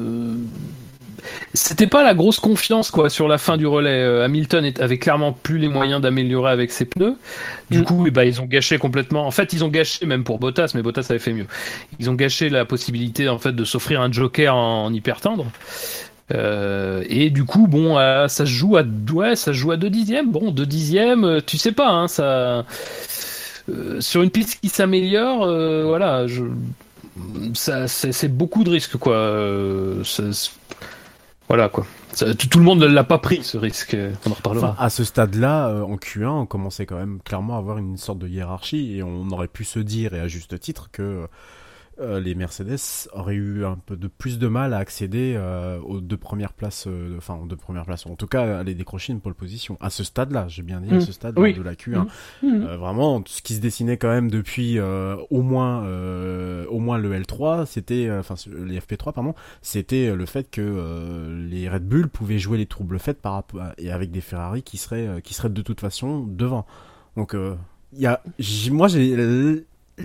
c'était pas la grosse confiance quoi sur la fin du relais. Euh, Hamilton avait clairement plus les moyens d'améliorer avec ses pneus. Du Mm. coup, eh ben, ils ont gâché complètement. En fait, ils ont gâché même pour Bottas, mais Bottas avait fait mieux. Ils ont gâché la possibilité en fait de s'offrir un joker en, en hyper tendre. Euh, et du coup, bon, euh, ça se joue à ouais, ça se joue à deux dixièmes. Bon, deux dixièmes, tu sais pas, hein, ça. Euh, sur une piste qui s'améliore, voilà, je, ça, c'est, beaucoup de risques, quoi. Ça- voilà, quoi. Tout le monde ne l'a pas pris, ce risque. On en reparlera. À ce stade-là, euh, en Q1, on commençait quand même clairement à avoir une sorte de hiérarchie et on aurait pu se dire, et à juste titre, que euh, les Mercedes auraient eu un peu de plus de mal à accéder euh, aux deux premières places, euh, enfin aux deux premières places, en tout cas à les décrocher une pole position. À ce stade-là, j'ai bien dit, à Mm. ce stade Oui. de la Q1. Mhm. Euh, vraiment, ce qui se dessinait quand même depuis euh, au moins euh, au moins le L3, c'était enfin les FP3 pardon, c'était le fait que euh, les Red Bull pouvaient jouer les troubles faits par rapport et avec des Ferrari qui seraient qui seraient de toute façon devant. Donc euh, il y a moi j'ai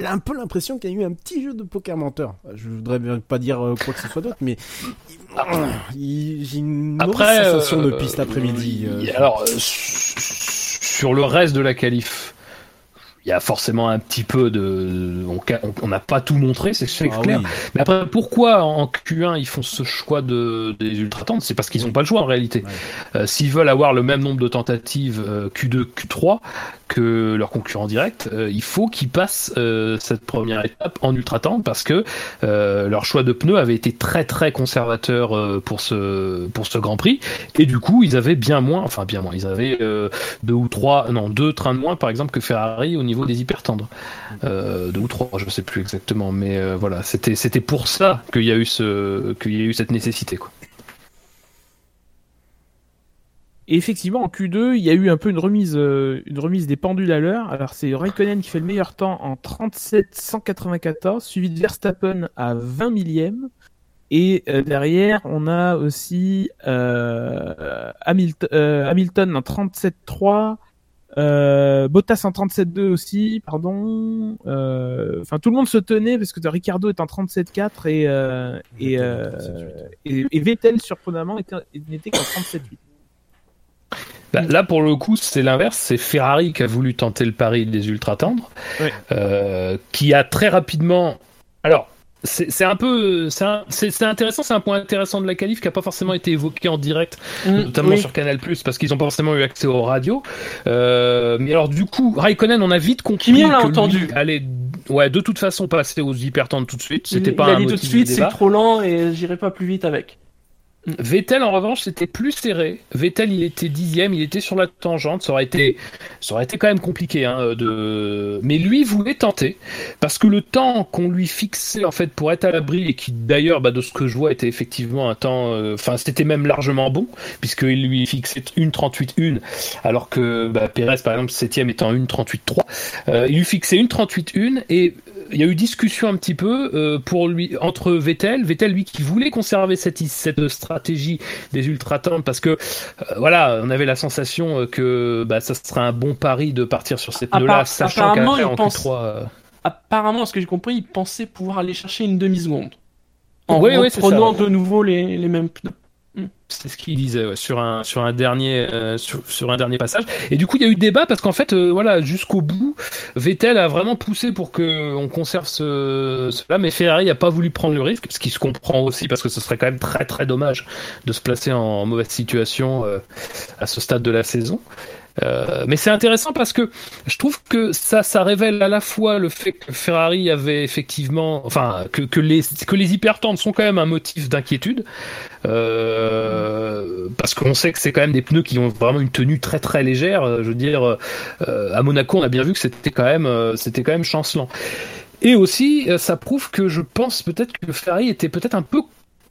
un peu l'impression qu'il y a eu un petit jeu de poker menteur. Je voudrais bien pas dire euh, quoi que ce soit d'autre, mais j'ai une Après, sensation de euh, piste l'après-midi. euh, alors, euh, sur le reste de la qualif, il y a forcément un petit peu de. on n'a pas tout montré, c'est ah clair. oui. Mais après, pourquoi en Q1 ils font ce choix de, des ultra tentes C'est parce qu'ils n'ont pas le choix en réalité. Ouais. Euh, S'ils veulent avoir le même nombre de tentatives euh, Q2, Q3 que leurs concurrents directs, euh, il faut qu'ils passent euh, cette première étape en ultra tente parce que euh, leur choix de pneus avait été très très conservateur euh, pour ce pour ce Grand Prix et du coup ils avaient bien moins, enfin bien moins, ils avaient euh, deux ou trois, non deux trains de moins par exemple que Ferrari au niveau des hyper tendres, euh, deux ou trois, je sais plus exactement, mais euh, voilà, c'était pour ça qu'il y a eu y a eu cette nécessité quoi. Effectivement, en Q2, il y a eu un peu une remise, euh, une remise des pendules à l'heure. Alors, c'est Raikkonen qui fait le meilleur temps en 37,194, suivi de Verstappen à 20 millième. Et derrière, on a aussi Hamilton en 37-3, euh, Bottas en 37-2 aussi, pardon. Euh, Enfin, tout le monde se tenait parce que Ricardo est en 37-4 et, euh, et, Vettel en euh, 37-8. et, et Vettel, surprenamment, était- n'était qu'en 37-8. Bah, là, pour le coup, c'est l'inverse. C'est Ferrari qui a voulu tenter le pari des ultra tendres, euh, qui a très rapidement. Alors, c'est c'est un peu, c'est c'est c'est intéressant. C'est un point intéressant de la qualif qui a pas forcément été évoqué en direct, notamment Mm, oui. sur Canal parce qu'ils ont pas forcément eu accès aux radios. Euh, mais alors, du coup, Raikkonen, on a vite compris Kimi, on l'a entendu. allait, ouais, de toute façon, passer aux hypertentes tout de suite. C'était pas il a un dit tout de suite, c'est trop lent et j'irai pas plus vite avec. Vettel en revanche c'était plus serré. Vettel il était dixième, il était sur la tangente, ça aurait été, ça aurait été quand même compliqué hein. Mais lui voulait tenter parce que le temps qu'on lui fixait en fait pour être à l'abri et qui d'ailleurs bah, de ce que je vois était effectivement un temps, euh, enfin c'était même largement bon puisqu'il lui fixait une 38 1 alors que bah, Perez par exemple septième étant une 38 3 euh, il lui fixait une 38 1 et il y a eu discussion un petit peu euh, pour lui entre Vettel, Vettel lui qui voulait conserver cette cette stratégie des ultra tendres parce que euh, voilà, on avait la sensation euh, que bah, ça serait un bon pari de partir sur ces pneus là Appar- sachant qu'après en pense- Q3 euh, Apparemment, ce que j'ai compris, il pensait pouvoir aller chercher une demi-seconde. En Oui, de nouveau les, les mêmes pneus. C'est ce qu'il disait ouais, sur un sur un dernier euh, sur, sur un dernier passage. Et du coup, il y a eu débat parce qu'en fait, euh, voilà, jusqu'au bout, Vettel a vraiment poussé pour que on conserve ce cela, mais Ferrari n'a pas voulu prendre le risque, ce qui se comprend aussi parce que ce serait quand même très très dommage de se placer en mauvaise situation euh, à ce stade de la saison. Euh, mais c'est intéressant parce que je trouve que ça, ça révèle à la fois le fait que Ferrari avait effectivement, enfin, que, que les que les hypertentes sont quand même un motif d'inquiétude, euh, parce qu'on sait que c'est quand même des pneus qui ont vraiment une tenue très très légère. Euh, Je veux dire, euh, à Monaco, on a bien vu que c'était quand même, euh, c'était quand même chancelant. Et aussi, ça prouve que je pense peut-être que Ferrari était peut-être un peu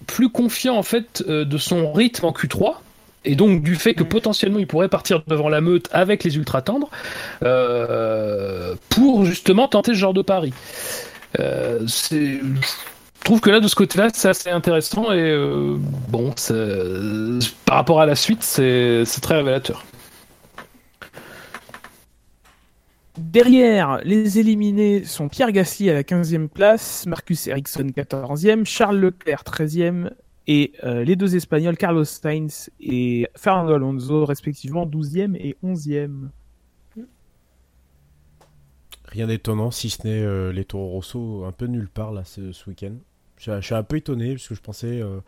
plus confiant en fait de son rythme en Q3 et donc du fait que potentiellement il pourrait partir devant la meute avec les ultra tendres euh, pour justement tenter ce genre de pari. Euh, c'est- je trouve que là de ce côté-là c'est assez intéressant et euh, bon par rapport à la suite c'est c'est très révélateur. Derrière, les éliminés sont Pierre Gasly à la 15e place, Marcus Ericsson 14e, Charles Leclerc 13e et euh, les deux Espagnols Carlos Sainz et Fernando Alonso respectivement 12e et 11e. Rien d'étonnant, si ce n'est euh, les Toro Rosso un peu nulle part là ce, ce week-end. Je, suis un peu étonné parce que je pensais, euh,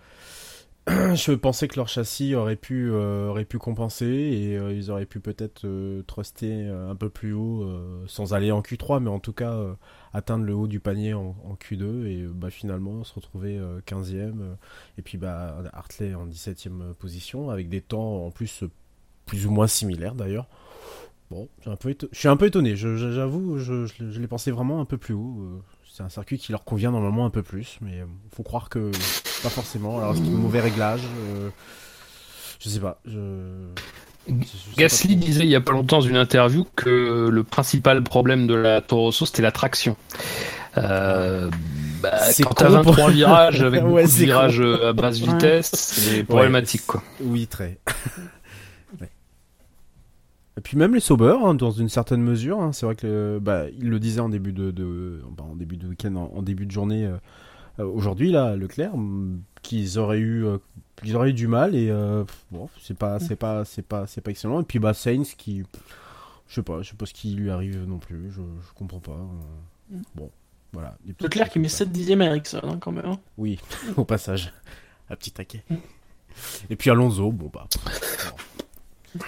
je pensais que leur châssis aurait pu, euh, compenser et euh, ils auraient pu peut-être truster un peu plus haut sans aller en Q3, mais en tout cas atteindre le haut du panier en, en Q2 et bah, finalement se retrouver euh, 15e euh, et puis bah, Hartley en 17e position avec des temps en plus plus ou moins similaires d'ailleurs. Bon, je suis un peu étonné, j'avoue, je, je l'ai pensé vraiment un peu plus haut. C'est un circuit qui leur convient normalement un peu plus, mais euh, faut croire que pas forcément. Alors, c'est un mauvais réglage. euh, je sais pas. Je... Gasly disait il y a pas longtemps dans une interview que le principal problème de la Toro Rosso c'était la traction. Euh, bah, C'est quand t'as con pour- 23 virages avec Ouais, beaucoup de virages euh, à basse Ouais. vitesse, c'est problématique quoi. Oui, très. Et puis même les Sauber, hein, dans une certaine mesure, hein, c'est vrai que bah, il le disait en début de, de- bah, en début de week-end, en, en début de journée. euh, euh, Aujourd'hui, là, Leclerc, hum, qu'ils auraient eu, euh, qu'ils auraient eu du mal et euh, bon, c'est pas, c'est pas, c'est pas, c'est pas excellent. Et puis bah Sainz qui, je sais pas, je sais pas ce qui lui arrive non plus, je, je comprends pas. euh, Bon, voilà. Leclerc qui met comme ça. 7 dixièmes à Ericsson hein, quand même. Oui, au passage. Un petit taquet. Et puis Alonso, bon bah. bon,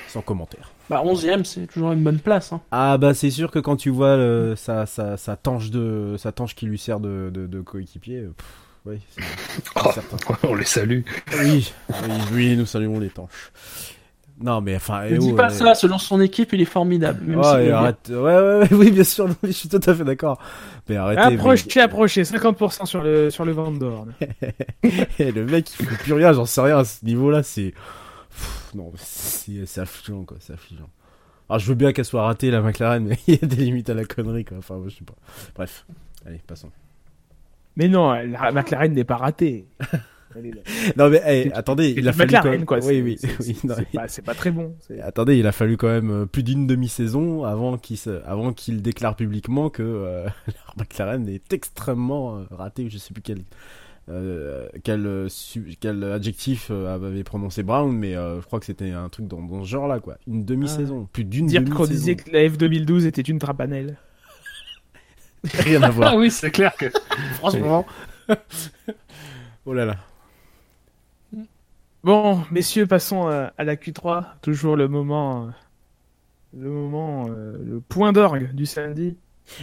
Sans commentaire. Bah 11ème, c'est toujours une bonne place. Hein. Ah bah c'est sûr que quand tu vois le, sa, sa, sa tanche de sa tanche qui lui sert de, de, de coéquipier, euh, pff, oui, Oh. On les salue. Oui, oui, oui, nous saluons les tanches. Non mais enfin, Ne eh dis oh, pas eh, ça, selon son équipe, il est formidable. Même est bien. arrête. Ouais, ouais, ouais, oui, bien sûr, mais je suis tout à fait d'accord. Mais arrêtez. Approchez, approchez, 50% sur le sur le Van Dorn. mais- le mec, il fait plus rien, j'en sais rien à ce niveau-là, c'est. Non, c'est affligeant, quoi, c'est affligeant. Alors, je veux bien qu'elle soit ratée, la McLaren, mais il y a des limites à la connerie, quoi. Enfin, moi, je sais pas. Bref. Allez, passons. Mais non, la McLaren n'est pas ratée. Non mais attendez, il a fallu McLaren, quand même- quoi. Oui oui oui. c'est- pas- très bon. Attendez, il a fallu quand même plus d'une demi-saison avant qu'il se... avant qu'il déclare publiquement que euh, la McLaren est extrêmement euh, raté. Je sais plus quel euh, quel euh, quel adjectif euh, avait prononcé Brown, mais euh, je crois que c'était un truc dans, dans ce genre-là quoi. Une demi-saison, plus d'une Dire demi-saison. qu'on disait que la F2012 était une trapanelle. rien à voir. Ah oui, c'est clair que. Franchement. oh là là. Bon, messieurs, passons à la Q3. Toujours le moment, le moment, euh, le point d'orgue du samedi.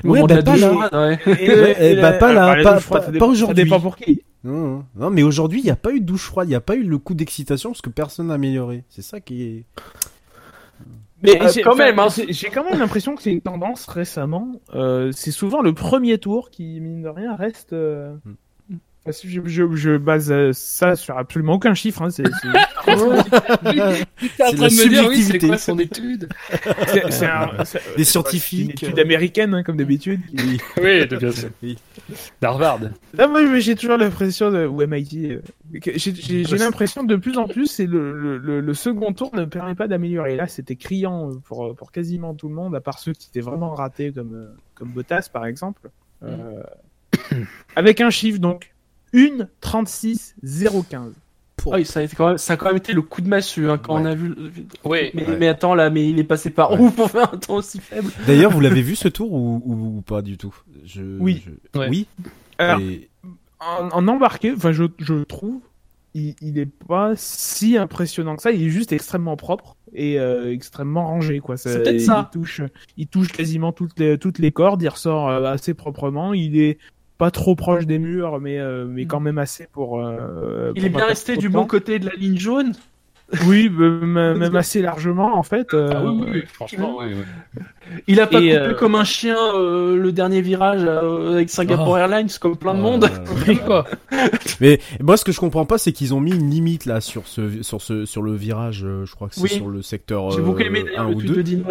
Ouais, bah, pas là. ouais. Et, eh bah, pas là, pas- froide, pas- aujourd'hui. Ça dépend pour qui. Non, non, non, mais aujourd'hui, il n'y a pas eu de douche froide, il n'y a pas eu le coup d'excitation parce que personne n'a amélioré. C'est ça qui est. Mais Euh, j'ai- quand même, hein. j'ai- J'ai quand même l'impression que c'est une tendance récemment. Euh, c'est souvent le premier tour qui, mine de rien, reste. euh, Hmm. Parce que je, je, je base euh, ça sur absolument aucun chiffre. Hein, c'est c'est- T'es en C'est train la de me dire, oui, c'est quoi son étude c'est- c'est un- c'est- Des c'est scientifiques. Une étude américaine, hein, comme d'habitude. qui- Oui, de bien sûr. Oui. D'Harvard. Là, moi, j'ai toujours l'impression de ou MIT. euh, J'ai j'ai- j'ai l'impression de plus en plus, c'est le, le, le, le second tour ne permet pas d'améliorer. Là, c'était criant pour pour quasiment tout le monde, à part ceux qui étaient vraiment ratés, comme euh, comme Bottas par exemple. Euh, avec un chiffre donc 1 36 015. Ah oui, ça a, été quand même, ça a quand même été le coup de massue hein, quand Ouais. on a vu. le- Oui. Mais, Ouais. mais attends là, mais il est passé par Ouais. où pour faire un temps aussi faible? D'ailleurs, vous l'avez vu ce tour ou, ou, ou pas du tout? Je, Oui. je- Ouais. Oui. Alors, Et- en, en embarqué, enfin, je, je trouve, il, il est pas si impressionnant que ça. Il est juste extrêmement propre et euh, extrêmement rangé, quoi. C'est peut-être ça. Il touche, il touche quasiment toutes les, toutes les cordes. Il ressort euh, assez proprement. Il est pas trop proche des murs, mais, euh, mais quand même assez pour. euh, Il pour est bien resté du bon côté de la ligne jaune. Oui, euh, même assez largement, en fait. euh, Ah oui, franchement, oui. Il a pas Et, coupé euh, comme un chien euh, le dernier virage euh, avec Singapore Oh. Airlines comme plein de Oh monde. quoi. Mais moi, ce que je comprends pas, c'est qu'ils ont mis une limite là sur ce sur ce sur le virage. Je crois que c'est Oui. sur le secteur J'ai beaucoup aimé d'ailleurs un le de deux. Dino.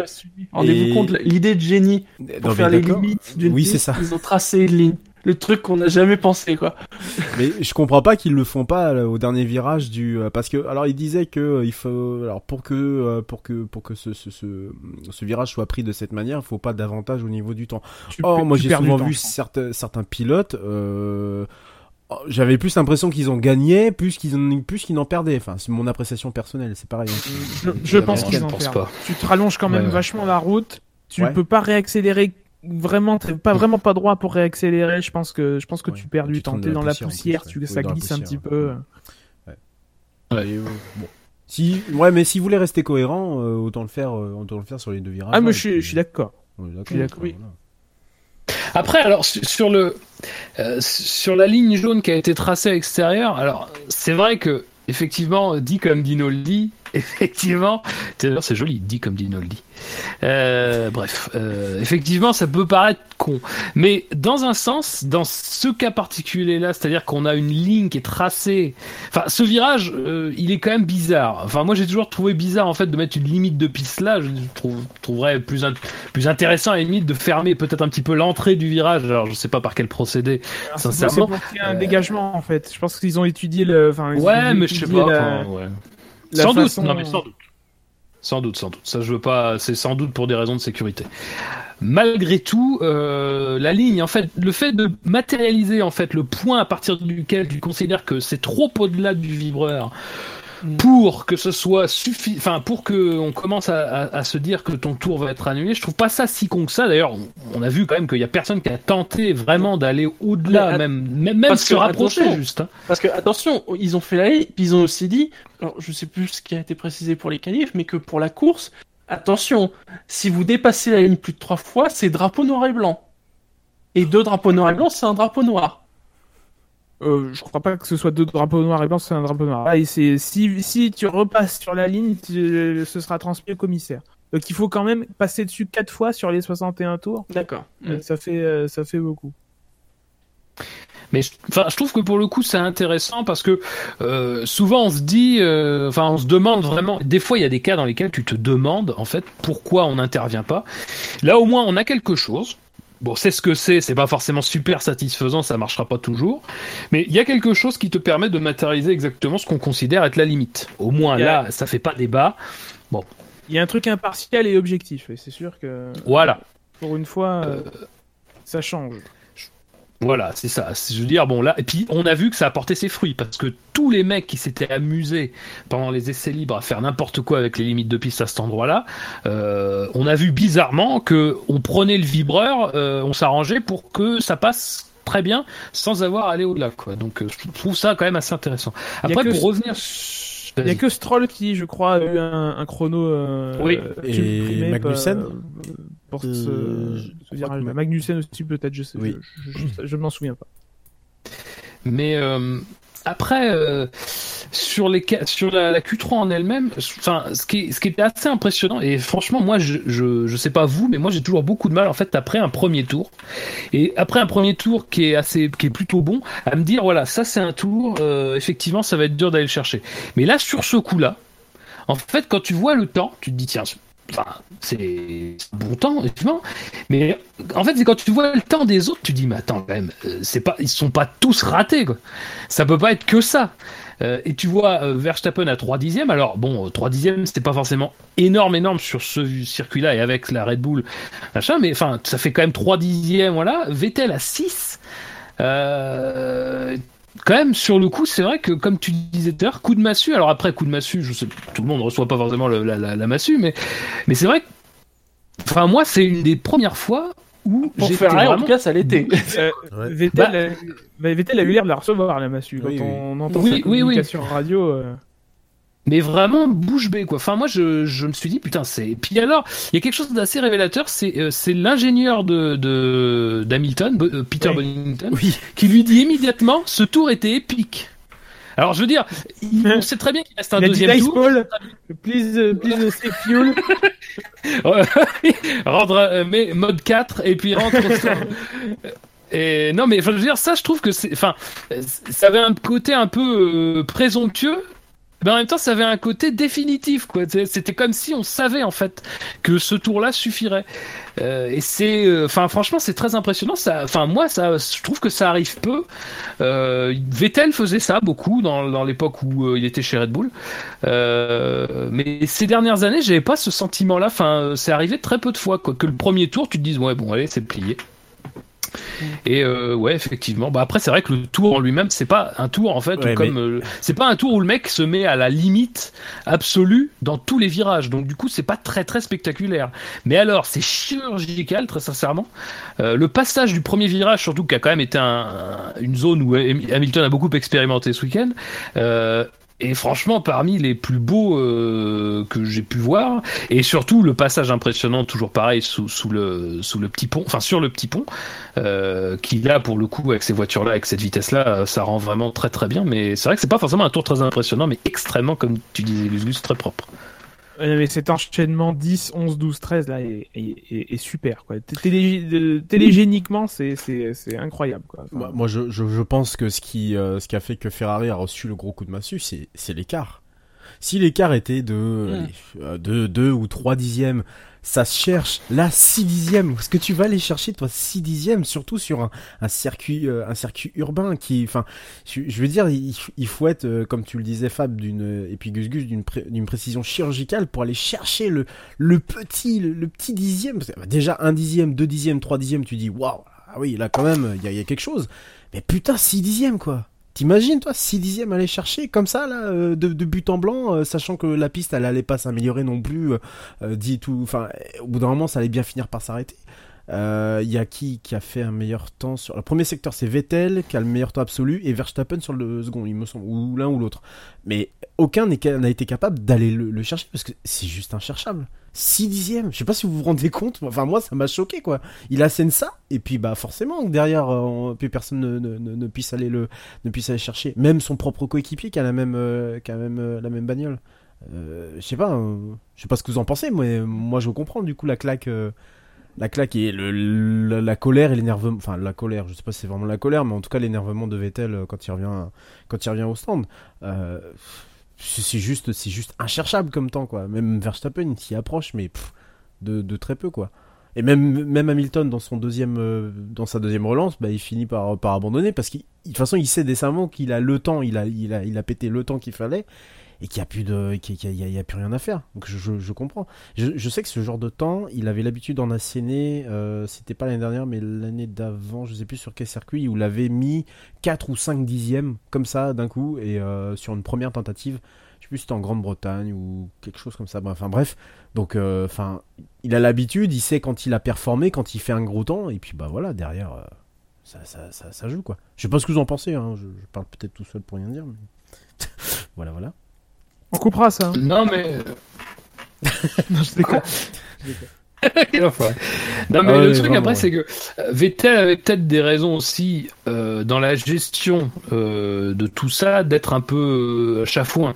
Rendez-vous compte l'idée de génie pour faire les limites d'une Oui, piste, c'est ça. Ils ont tracé une ligne. Le truc qu'on n'a jamais pensé quoi. Mais je comprends pas qu'ils le font pas là, au dernier virage du euh, parce que alors il disait que euh, il faut alors pour que euh, pour que pour que ce, ce ce ce virage soit pris de cette manière, il faut pas davantage au niveau du temps. tu Or moi j'ai souvent vu certains certains pilotes euh, oh, j'avais plus l'impression qu'ils ont gagné plus qu'ils en plus qu'ils n'en perdaient. Enfin, c'est mon appréciation personnelle, c'est pareil. hein. Je, pense qu'ils en perdent. Tu te rallonges quand même Ouais, ouais. vachement la route. Tu Ouais. peux pas réaccélérer vraiment, pas vraiment pas droit pour réaccélérer. Je pense que je pense que Ouais. tu perds Tu du temps. T'es dans la poussière, plus, tu ouais. ça Oui, glisse un petit peu. Ouais. Et, euh, bon. Si ouais, mais si vous voulez rester cohérent, euh, autant le faire euh, autant le faire sur les deux virages. Ah, mais et je suis, puis- je suis d'accord. oui. Après, alors su- sur le euh, sur la ligne jaune qui a été tracée à l'extérieur, alors c'est vrai que effectivement, dit comme Dino le dit, effectivement, c'est joli, dit comme Dino le dit. Euh, bref, euh, effectivement, ça peut paraître con, mais dans un sens, dans ce cas particulier-là, c'est-à-dire qu'on a une ligne qui est tracée. Enfin, ce virage, euh, il est quand même bizarre. Enfin, moi j'ai toujours trouvé bizarre en fait de mettre une limite de piste là. Je trouve, trouverais plus int- plus intéressant à la limite de fermer peut-être un petit peu l'entrée du virage. Alors je sais pas par quel procédé. C'est Sincèrement, pour qu'il y ait un dégagement en fait. Je pense qu'ils ont étudié le. Enfin, Ouais, mais je sais pas. la- enfin, ouais. La Sans façon- doute. Non, mais sans doute. Sans doute, sans doute. Ça, je veux pas. C'est sans doute pour des raisons de sécurité. Malgré tout, euh, la ligne, en fait, le fait de matérialiser en fait le point à partir duquel tu considères que c'est trop au-delà du vibreur pour que ce soit suffi, enfin pour que on commence à, à- à se dire que ton tour va être annulé, je trouve pas ça si con que ça. D'ailleurs, on, a vu quand même qu'il y a personne qui a tenté vraiment d'aller au-delà, même même, même se rapprocher juste. hein. Parce que attention, ils ont fait la ligne, puis ils ont aussi dit, alors je sais plus ce qui a été précisé pour les qualifs, mais que pour la course, attention, si vous dépassez la ligne plus de trois fois, c'est drapeau noir et blanc. Et deux drapeaux noirs et blancs, c'est un drapeau noir. Euh, je crois pas que ce soit deux drapeaux noirs et blancs, c'est un drapeau noir. Ah, et c'est si si tu repasses sur la ligne, tu- ce sera transmis au commissaire. Donc il faut quand même passer dessus quatre fois sur les 61 tours. D'accord. Euh, Ça fait euh, ça fait beaucoup. Mais je, enfin, je trouve que pour le coup, c'est intéressant parce que euh, souvent on se dit, euh, enfin, on se demande vraiment. Des fois, il y a des cas dans lesquels tu te demandes en fait pourquoi on n'intervient pas. Là, au moins, on a quelque chose. Bon, c'est ce que c'est, c'est pas forcément super satisfaisant, ça marchera pas toujours, mais il y a quelque chose qui te permet de matérialiser exactement ce qu'on considère être la limite. Au moins a- là, ça fait pas débat. Il y a un truc impartial et objectif, et c'est sûr que Voilà. pour une fois, euh, ça change. Voilà, c'est ça. C'est- Je veux dire, bon là, et puis on a vu que ça a porté ses fruits parce que tous les mecs qui s'étaient amusés pendant les essais libres à faire n'importe quoi avec les limites de piste à cet endroit-là, euh, on a vu bizarrement que on prenait le vibreur, euh, on s'arrangeait pour que ça passe très bien sans avoir à aller au-delà, quoi. Donc euh, je trouve ça quand même assez intéressant. Après, pour revenir, Il y a que Stroll qui, je crois, a eu un, un chrono. euh, Oui. euh, Et supprimé, Magnussen pour Euh, ce, je ce crois virage. que- Magnussen aussi, peut-être, je sais. Oui. Je, je, je- je m'en souviens pas. Mais euh, après, euh, sur, les, ca- sur la, la Q3 en elle-même, enfin, ce qui, est- ce qui était assez impressionnant, et franchement, moi, je, je, je sais pas vous, mais moi, j'ai toujours beaucoup de mal, en fait, après un premier tour, et après un premier tour qui est assez, qui est plutôt bon, à me dire, voilà, ça, c'est un tour, euh, effectivement, ça va être dur d'aller le chercher. Mais là, sur ce coup-là, en fait, quand tu vois le temps, tu te dis, tiens, enfin, c'est bon temps, effectivement, mais en fait, c'est quand tu vois le temps des autres, tu dis, mais attends, quand même, euh, c'est pas, ils sont pas tous ratés, quoi. Ça peut pas être que ça. Euh, et tu vois euh, Verstappen à 3 dixièmes. Alors, bon, euh, 3 dixièmes, c'était pas forcément énorme, énorme sur ce circuit-là et avec la Red Bull, machin, mais enfin, ça fait quand même 3 dixièmes, voilà. Vettel à 6. Euh, quand même, sur le coup, c'est vrai que, comme tu disais tout à l'heure, coup de massue. Alors après, coup de massue, je sais, tout le monde reçoit pas forcément le- la, la- la massue, mais, mais c'est vrai que, enfin, moi, c'est une des premières fois où Pour j'étais Ferrari, en vraiment- tout cas, ça l'était. Euh, Ouais. Vettel, Bah- a, bah, Vettel a eu l'air de la recevoir, la massue. Quand Oui, oui. on entend Oui, sa oui, oui. communication radio. euh, Mais vraiment bouche bée quoi. Enfin moi je, je me suis dit putain c'est. Puis alors il y a quelque chose d'assez révélateur, c'est euh, c'est l'ingénieur de de d'Hamilton, euh, Peter Oui. Bonington, Oui. qui lui dit immédiatement ce tour était épique. Alors je veux dire, on sait très bien qu'il reste un il a dit deuxième tour. Please, uh, please save fuel. Rendre euh, mais mode 4 et puis rentre au. Et non mais enfin, je veux dire ça je trouve que c'est enfin euh, ça avait un côté un peu euh, présomptueux mais en même temps ça avait un côté définitif quoi c'était comme si on savait en fait que ce tour là suffirait Euh, et c'est euh, enfin franchement c'est très impressionnant enfin moi ça je trouve que ça arrive peu euh, Vettel faisait ça beaucoup dans, dans l'époque où euh, il était chez Red Bull euh, mais ces dernières années, j'avais pas ce sentiment-là. Enfin, c'est arrivé très peu de fois, quoi. Que le premier tour, tu te dises, ouais, bon, allez, c'est plié. Et euh, ouais, effectivement. Bah après, c'est vrai que le tour en lui-même, c'est pas un tour en fait, Ouais, comme euh, c'est pas un tour où le mec se met à la limite absolue dans tous les virages. Donc du coup, c'est pas très très spectaculaire. Mais alors, c'est chirurgical, très sincèrement. Euh, le passage du premier virage, surtout qui a quand même été un- un- une zone où Hamilton a beaucoup expérimenté ce week-end. Et franchement, parmi les plus beaux euh, que j'ai pu voir, et surtout le passage impressionnant, toujours pareil, sous, le, sous le petit pont, enfin sur le petit pont, euh, qui là, pour le coup, avec ces voitures-là, avec cette vitesse-là, euh, ça rend vraiment très très bien. Mais c'est vrai que c'est pas forcément un tour très impressionnant, mais extrêmement, comme tu disais, Gus Gus, très propre. Ouais, mais cet enchaînement 10, 11, 12, 13 là est, est, est- est super quoi. Télé, télégéniquement c'est incroyable quoi. Enfin, Moi, moi, je, je, je pense que ce qui, euh, ce qui a fait que Ferrari a reçu le gros coup de massue, c'est l'écart. Si l'écart était de, allez, euh, de 2 ou 3 dixièmes, ça se cherche. Là, 6 dixièmes. Est-ce que tu vas aller chercher, toi, 6 dixièmes, surtout sur un, un circuit, euh, un circuit urbain qui, enfin, je, je veux dire, il, il faut être, euh, comme tu le disais, Fab, d'une, et puis Gus Gus, d'une, pré- d'une précision chirurgicale pour aller chercher le, le petit, le, le petit dixième. Parce que, bah, déjà, un dixième, deux dixièmes, trois dixièmes, tu dis, waouh, ah oui, là, quand même, il y y a quelque chose. Mais putain, 6 dixièmes, quoi. T'imagines, toi, 6 dixièmes aller chercher comme ça, là, euh, de, de but en blanc, euh, sachant que la piste, elle allait pas s'améliorer non plus, euh, dit tout, enfin, au bout d'un moment, ça allait bien finir par s'arrêter. Euh, Il y a qui qui a fait un meilleur temps sur le premier secteur C'est Vettel qui a le meilleur temps absolu et Verstappen sur le second, il me semble, ou l'un ou l'autre. Mais aucun n'a été capable d'aller le, chercher parce que c'est juste incherchable. 6 dixièmes, je sais pas si vous vous rendez compte. Enfin moi ça m'a choqué quoi. Il assène ça et puis bah forcément derrière euh, on- plus personne ne, ne, puisse aller le ne puisse aller chercher. Même son propre coéquipier qui a la même euh, qui a même euh, la même bagnole. Euh, je sais pas, euh, je sais pas ce que vous en pensez, mais moi je comprends du coup la claque. La claque et le, la colère et l'énervement enfin la colère je sais pas si c'est vraiment la colère mais en tout cas l'énervement de Vettel euh, quand il revient quand au stand euh, c'est juste juste incherchable comme temps quoi. Même Verstappen il s'y approche mais de, de très peu quoi. Et même, même Hamilton, dans, son deuxième, euh, dans sa deuxième relance, bah, il finit par, par abandonner parce qu'il, de toute façon, sait décemment qu'il a le temps, il a, il a pété le temps qu'il fallait et qu'il n'y a, plus rien à faire. Donc je, comprends. Je, sais que ce genre de temps, il avait l'habitude d'en asséner, euh, c'était pas l'année dernière, mais l'année d'avant, je sais plus sur quel circuit, où il avait mis 4 ou 5 dixièmes, comme ça, d'un coup, et euh, sur une première tentative. Je sais plus si c'était en Grande-Bretagne ou quelque chose comme ça. Bah, Enfin bref, donc euh, enfin, il a l'habitude, il sait quand il a performé, quand il fait un gros temps, et puis bah voilà, derrière, ça joue quoi. Je sais pas ce que vous en pensez, hein, je, je parle peut-être tout seul pour rien dire, mais voilà, voilà. On coupera ça. hein. Non, mais. Non, je déconne. Non, mais Ah le truc vraiment, après, ouais. c'est que euh, Vettel avait peut-être des raisons aussi euh, dans la gestion euh, de tout ça d'être un peu euh, chafouin.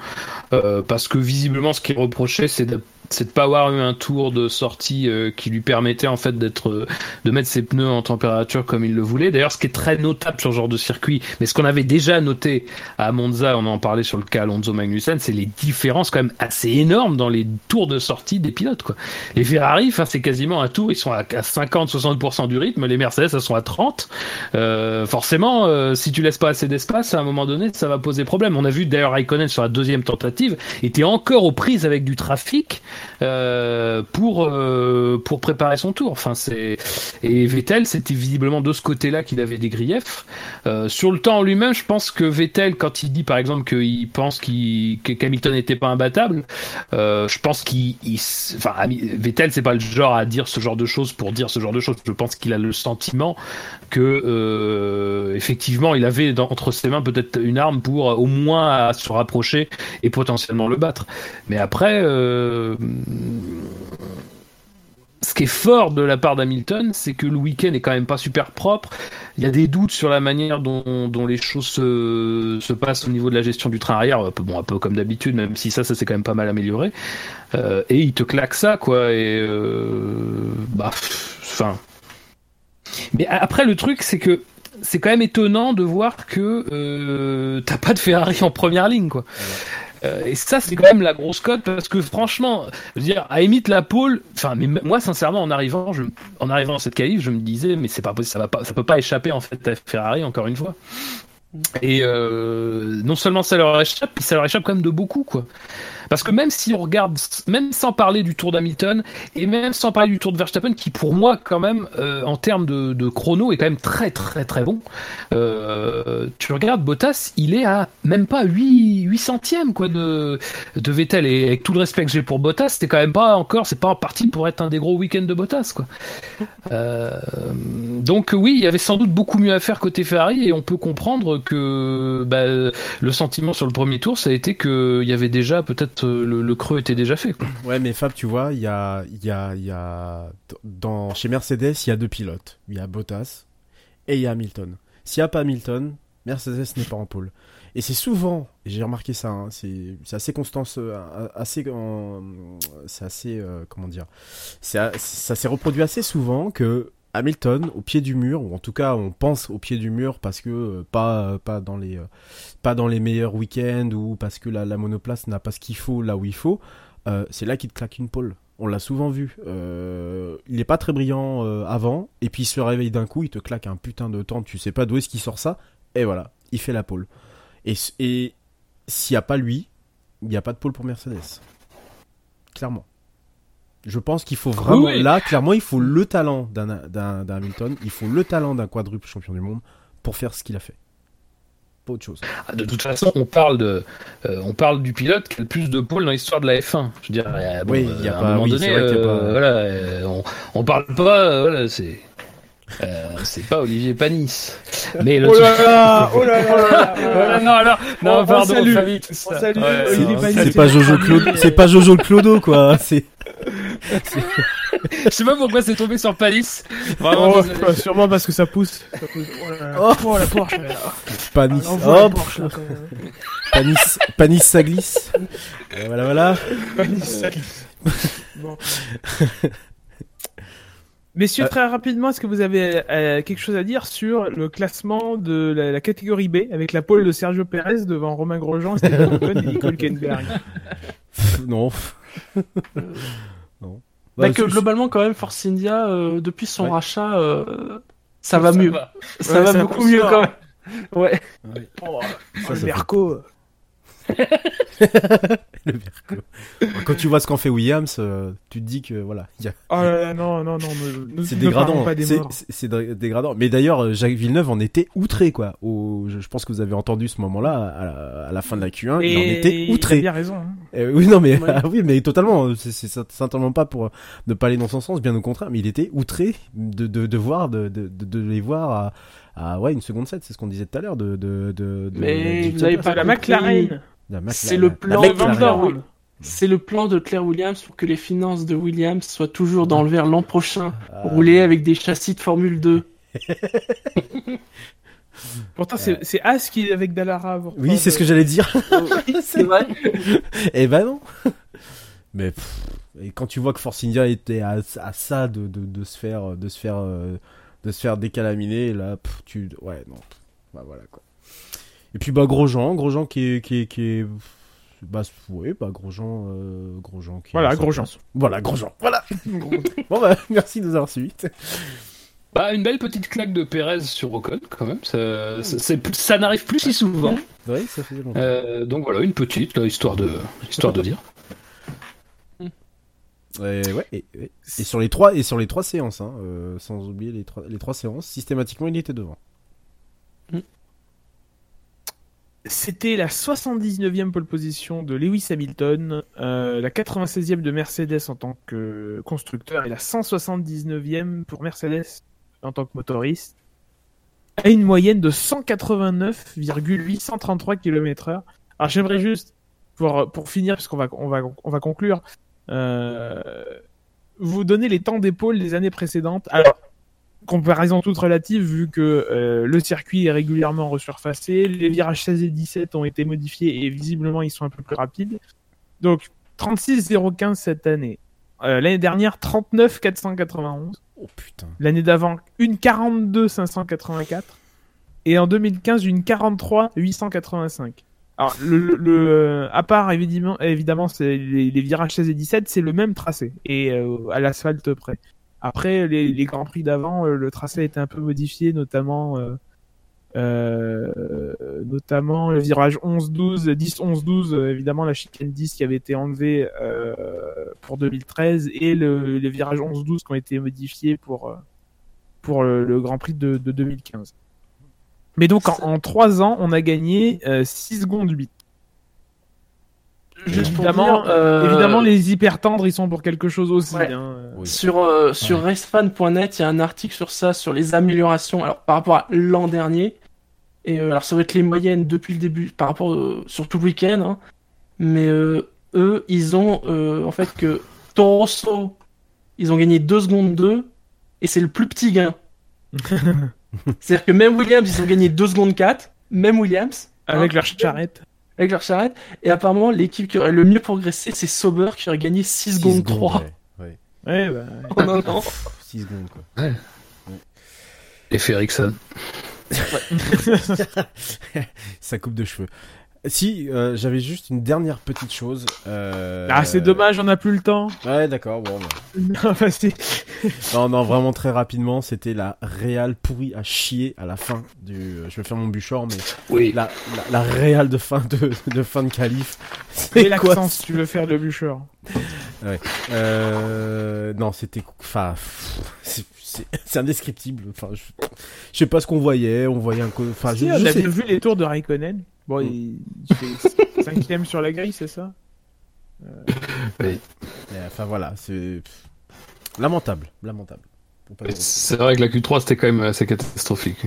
Euh, parce que visiblement, ce qu'il reprochait, c'est de c'est de pas avoir eu un tour de sortie euh, qui lui permettait en fait d'être euh, de mettre ses pneus en température comme il le voulait. D'ailleurs, ce qui est très notable sur ce genre de circuit, mais ce qu'on avait déjà noté à Monza, on en parlait sur le cas Alonso Magnussen, c'est les différences quand même assez énormes dans les tours de sortie des pilotes quoi. Les Ferrari, enfin c'est quasiment un tour, ils sont à 50-60% du rythme, les Mercedes elles sont à 30. Euh, forcément, euh, si tu laisses pas assez d'espace, à un moment donné, ça va poser problème. On a vu d'ailleurs Raikkonen sur la deuxième tentative était encore aux prises avec du trafic euh, pour euh, pour préparer son tour. Enfin c'est et Vettel, c'était visiblement de ce côté-là qu'il avait des griefs. Euh, sur le temps en lui-même, je pense que Vettel, quand il dit par exemple qu'il pense qu'il qu'Hamilton n'était pas imbattable, je pense qu'il, enfin, Vettel, c'est pas le genre à dire ce genre de choses pour dire ce genre de choses. Je pense qu'il a le sentiment que, euh, effectivement, il avait entre ses mains peut-être une arme pour euh, au moins se rapprocher et potentiellement le battre. Mais après, euh, ce qui est fort de la part d'Hamilton, c'est que le week-end est quand même pas super propre. Il y a des doutes sur la manière dont, les choses se, se passent au niveau de la gestion du train arrière. Bon, un peu comme d'habitude, même si ça, ça s'est quand même pas mal amélioré. Et il te claque ça, quoi. Et bah, enfin. Mais après, le truc, c'est que c'est quand même étonnant de voir que euh, t'as pas de Ferrari en première ligne, quoi. Euh, et ça, c'est quand même la grosse cote parce que franchement, je veux dire, à limite la pole, enfin, mais moi, sincèrement, en arrivant, je, en arrivant dans cette qualif, je me disais, mais c'est pas possible, ça va pas, ça peut pas échapper en fait à Ferrari encore une fois. Et euh, non seulement ça leur échappe, ça leur échappe quand même de beaucoup, quoi. Parce que même si on regarde, même sans parler du Tour d'Hamilton et même sans parler du Tour de Verstappen, qui pour moi quand même euh, en termes de, chrono est quand même très très très bon. Euh, tu regardes Bottas, il est à même pas 8, 8 centièmes quoi de, de Vettel et avec tout le respect que j'ai pour Bottas, c'était quand même pas encore, c'est pas parti pour être un des gros week-ends de Bottas quoi. Euh, donc oui, il y avait sans doute beaucoup mieux à faire côté Ferrari et on peut comprendre que bah, le sentiment sur le premier tour, ça a été que il y avait déjà peut-être le, le creux était déjà fait. Quoi. Ouais, mais Fab, tu vois, il y a, y a, y a, dans, chez Mercedes, il y a deux pilotes. Il y a Bottas et il y a Hamilton. S'il n'y a pas Hamilton, Mercedes n'est pas en pôle. Et c'est souvent, j'ai remarqué ça, hein, c'est assez constant, ce- assez, c'est assez, euh, comment dire, ça s'est reproduit assez souvent que Hamilton au pied du mur, ou en tout cas on pense au pied du mur parce que euh, pas, pas dans les, euh, pas dans les meilleurs week-ends ou parce que la, la monoplace n'a pas ce qu'il faut là où il faut, euh, c'est là qu'il te claque une pole. On l'a souvent vu. Euh, il est pas très brillant euh, avant, et puis il se réveille d'un coup, il te claque un putain de temps, tu sais pas d'où est-ce qu'il sort ça, et voilà, il fait la pole. Et, et s'il n'y a pas lui, il n'y a pas de pole pour Mercedes. Clairement. Je pense qu'il faut vraiment, oui. là, clairement, il faut le talent d'un Hamilton, il faut le talent d'un quadruple champion du monde pour faire ce qu'il a fait. Pas autre chose. Ah, De toute façon, on parle de, euh, on parle du pilote qui a le plus de pôles dans l'histoire de la F1. Je veux dire, euh, bon, Oui, euh, il y a à pas- un moment oui, donné, c'est vrai qu'il y a euh, pas- voilà, euh, on, on parle pas, euh, voilà, c'est, euh, c'est pas Olivier Panis. Mais le Oh là là, oh là là, oh là là. Non, alors, non, On- on pardon, salue. On salue Ouais, Olivier Panis. C'est pas Jojo Clodo, c'est pas Jojo Clodo, quoi. C'est Je sais pas pourquoi c'est tombé sur Panis. Vraiment, Oh, bah, sûrement parce que ça pousse. Ça pousse. Oh là là. Oh, la Porsche. là. Panis. Hop, Porsche, là, quand même. Panis, Panis, ça glisse. Et voilà, voilà. Bon. Messieurs, Euh. très rapidement, est-ce que vous avez euh, quelque chose à dire sur le classement de la, la catégorie B avec la pole de Sergio Pérez devant Romain Grosjean, Stéphane Ocon et Nico Hülkenberg Pff, Non. Bah, Bah, que globalement, quand même, Force India, euh, depuis son Ouais. rachat, euh, ça va mieux. va. Ça Ouais, va beaucoup mieux quand même. Ouais. Oh, Ça, le ça fait- Merco. Le. Quand tu vois ce qu'en fait Williams, euh, tu te dis que voilà, il y a- Oh là là, non, non, non, c'est dégradant. C'est dégradant. Mais d'ailleurs, euh, Jacques Villeneuve en était outré quoi. Au, je, je pense que vous avez entendu ce moment-là à la, à la fin de la Q1, il en était Il a outré. bien raison. hein. Euh, oui, non, mais Ouais. ah oui, mais totalement. C'est certainement pas pour euh, ne pas aller dans son sens, bien au contraire. Mais il était outré de de, de voir de, de de de les voir à, à ouais une seconde 7 c'est ce qu'on disait tout à l'heure de de de. de Mais vous du- avez de pas La. McLaren. C'est le la- plan la de McLaren. Van McLaren. C'est le plan de Claire Williams pour que les finances de Williams soient toujours dans le vert l'an prochain. Ah. Rouler avec des châssis de Formule 2. Pourtant, c'est c'est As qui est avec Dallara. Oui, c'est de- ce que j'allais dire. C'est vrai. Eh ben non. Mais pff, et quand tu vois que Force India était à, à ça de, de, de se faire de se faire euh, de se faire décalaminer là, pff, tu ouais non. Bah voilà quoi. Et puis bah Grosjean, Grosjean qui est qui est qui est bah ouais, bah Grosjean euh, Grosjean qui est Voilà, Grosjean. place. Voilà, Grosjean. Voilà. bon bah merci de nous avoir suivis. Bah, une belle petite claque de Pérez sur Ocon, quand même. Ça, ça, c'est- ça n'arrive plus si souvent. Ouais, ça fait longtemps. Euh, donc voilà, une petite, là, histoire de, histoire de dire. Ouais, ouais, et, et- et sur les trois et sur les trois séances hein, euh, sans oublier les trois les trois séances, systématiquement il était devant. C'était la 79e pole position de Lewis Hamilton, euh, la 96e de Mercedes en tant que constructeur et la 179e pour Mercedes en tant que motoriste, à une moyenne de 189,833 km/h. Alors j'aimerais juste, pour, pour finir, puisqu'on va, on va, on va conclure, euh, vous donner les temps d'épaule des années précédentes. Comparaison toute relative vu que euh, le circuit est régulièrement resurfacé, les virages 16 et 17 ont été modifiés et visiblement ils sont un peu plus rapides. Donc 36,015 cette année. Euh, L'année dernière 39,491. Oh putain. L'année d'avant une 42,584. Et en 2015 une 43,885. Alors le, à part évidemment évidemment c'est les, les virages 16 et 17 c'est le même tracé et euh, à l'asphalte près. Après, les, les Grands Prix d'avant, euh, le tracé a été un peu modifié, notamment, euh, euh, notamment le virage 11-12, 10-11-12, euh, évidemment la chicane 10 qui avait été enlevée euh, pour 2013, et le, les virages 11-12 qui ont été modifiés pour, le, Grand Prix de, de 2015. Mais donc, en, en 3 ans, on a gagné euh, 6 secondes 8. Juste pour Évidemment, dire, euh, évidemment, les hyper tendres, ils sont pour quelque chose aussi. Ouais. hein. Oui. Sur, euh, sur racefan.net, il y a un article sur ça, sur les améliorations alors, par rapport à l'an dernier. Et euh, alors, ça va être les moyennes depuis le début, par rapport euh, sur tout le week-end. hein. Mais euh, eux, ils ont euh, en fait que Toro Rosso, ils ont gagné 2 secondes 2, et c'est le plus petit gain. C'est-à-dire que même Williams, ils ont gagné 2 secondes 4, même Williams, Avec hein, leur charrette. Avec leur charrette. Et apparemment, l'équipe qui aurait le mieux progressé, c'est Sauber qui aurait gagné 6 secondes 3 Ouais, Ouais, bah, en un an. 6 secondes quoi. Et Ferriksen. Sa coupe de cheveux. Si, euh, j'avais juste une dernière petite chose. euh, Ah, c'est dommage, on n'a plus le temps. Ouais, d'accord, bon. bah. Non, bah, Non, non, vraiment très rapidement, c'était la réal pourrie à chier à la fin du. euh, Je vais faire mon bûcheur, mais Oui. la, la, la réal de fin de, de fin de qualif. Mets C'est quoi l'accent si tu veux faire le bûcheur. Euh, non, c'était, enfin, pff, c'est- c'est c'est indescriptible. Enfin, je, je sais pas ce qu'on voyait. On voyait un, co- enfin, Si, je on a sais. vu les tours de Raikkonen. Bon, Mm. il, il fait cinquième sur la grille, c'est ça? Mais, enfin voilà, c'est lamentable, lamentable. C'est vrai que la Q3 c'était quand même assez catastrophique.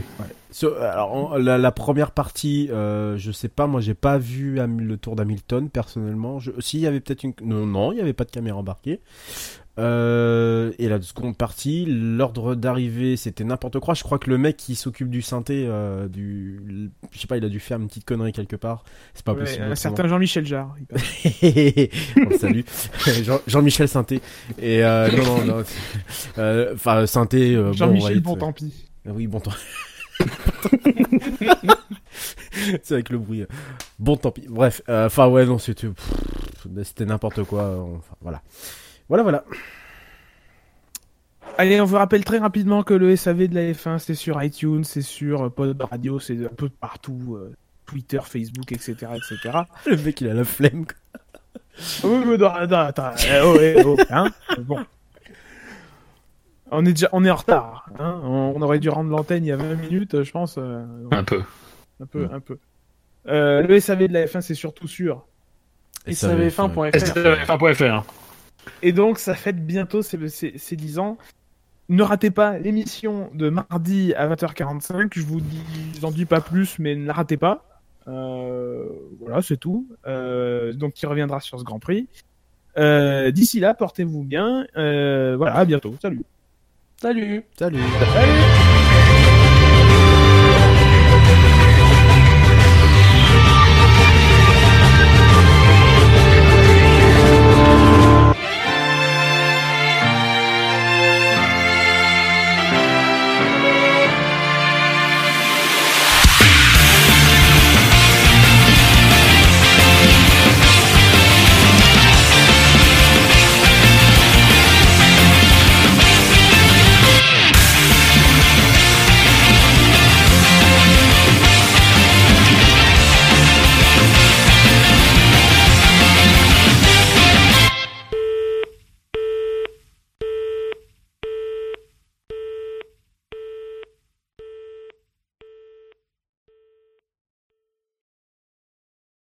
Sur- alors, la, la première partie, euh, je sais pas, moi j'ai pas vu le tour d'Hamilton personnellement. Je, si, il y avait peut-être une. Non, non, il y avait pas de caméra embarquée. Euh, et la seconde partie, l'ordre d'arrivée, c'était n'importe quoi. Je crois que le mec qui s'occupe du synthé, euh, du, je sais pas, il a dû faire une petite connerie quelque part. C'est pas Ouais, possible. Un certain Jean-Michel Jarre. On le salue. Jean- Jean-Michel Synthé. Et euh, non, non, non. Euh, Enfin, Synthé. euh, bon, Jean-Michel, ouais, bon, tant pis. Oui, bon temps. c'est avec le bruit. Bon, tant pis. Bref, enfin ouais, non, c'était n'importe quoi. Enfin, voilà. Voilà, voilà. Allez, on vous rappelle très rapidement que le SAV de la F1, c'est sur iTunes, c'est sur euh, Pod Radio, c'est un peu partout, euh, Twitter, Facebook, etc., etc. Le mec, il a la flemme. Ah oui, mais non, non, attends, euh, oh, oh, hein bon. On est déjà, on est en retard. Hein on, aurait dû rendre l'antenne il y a 20 minutes, je pense. Euh, donc... un peu. Un peu, ouais. un peu. Euh, le SAV de la F1, c'est surtout sur savf1.fr. SAV1.fr. Et donc, ça fête bientôt ses, ses, ses 10 ans. Ne ratez pas l'émission de mardi à 20h45. Je vous dis, je dis pas plus, mais ne la ratez pas. Euh, voilà, c'est tout. Euh, donc, qui reviendra sur ce Grand Prix. Euh, D'ici là, portez-vous bien. Euh, voilà, à bientôt. Salut. Salut Salut. Salut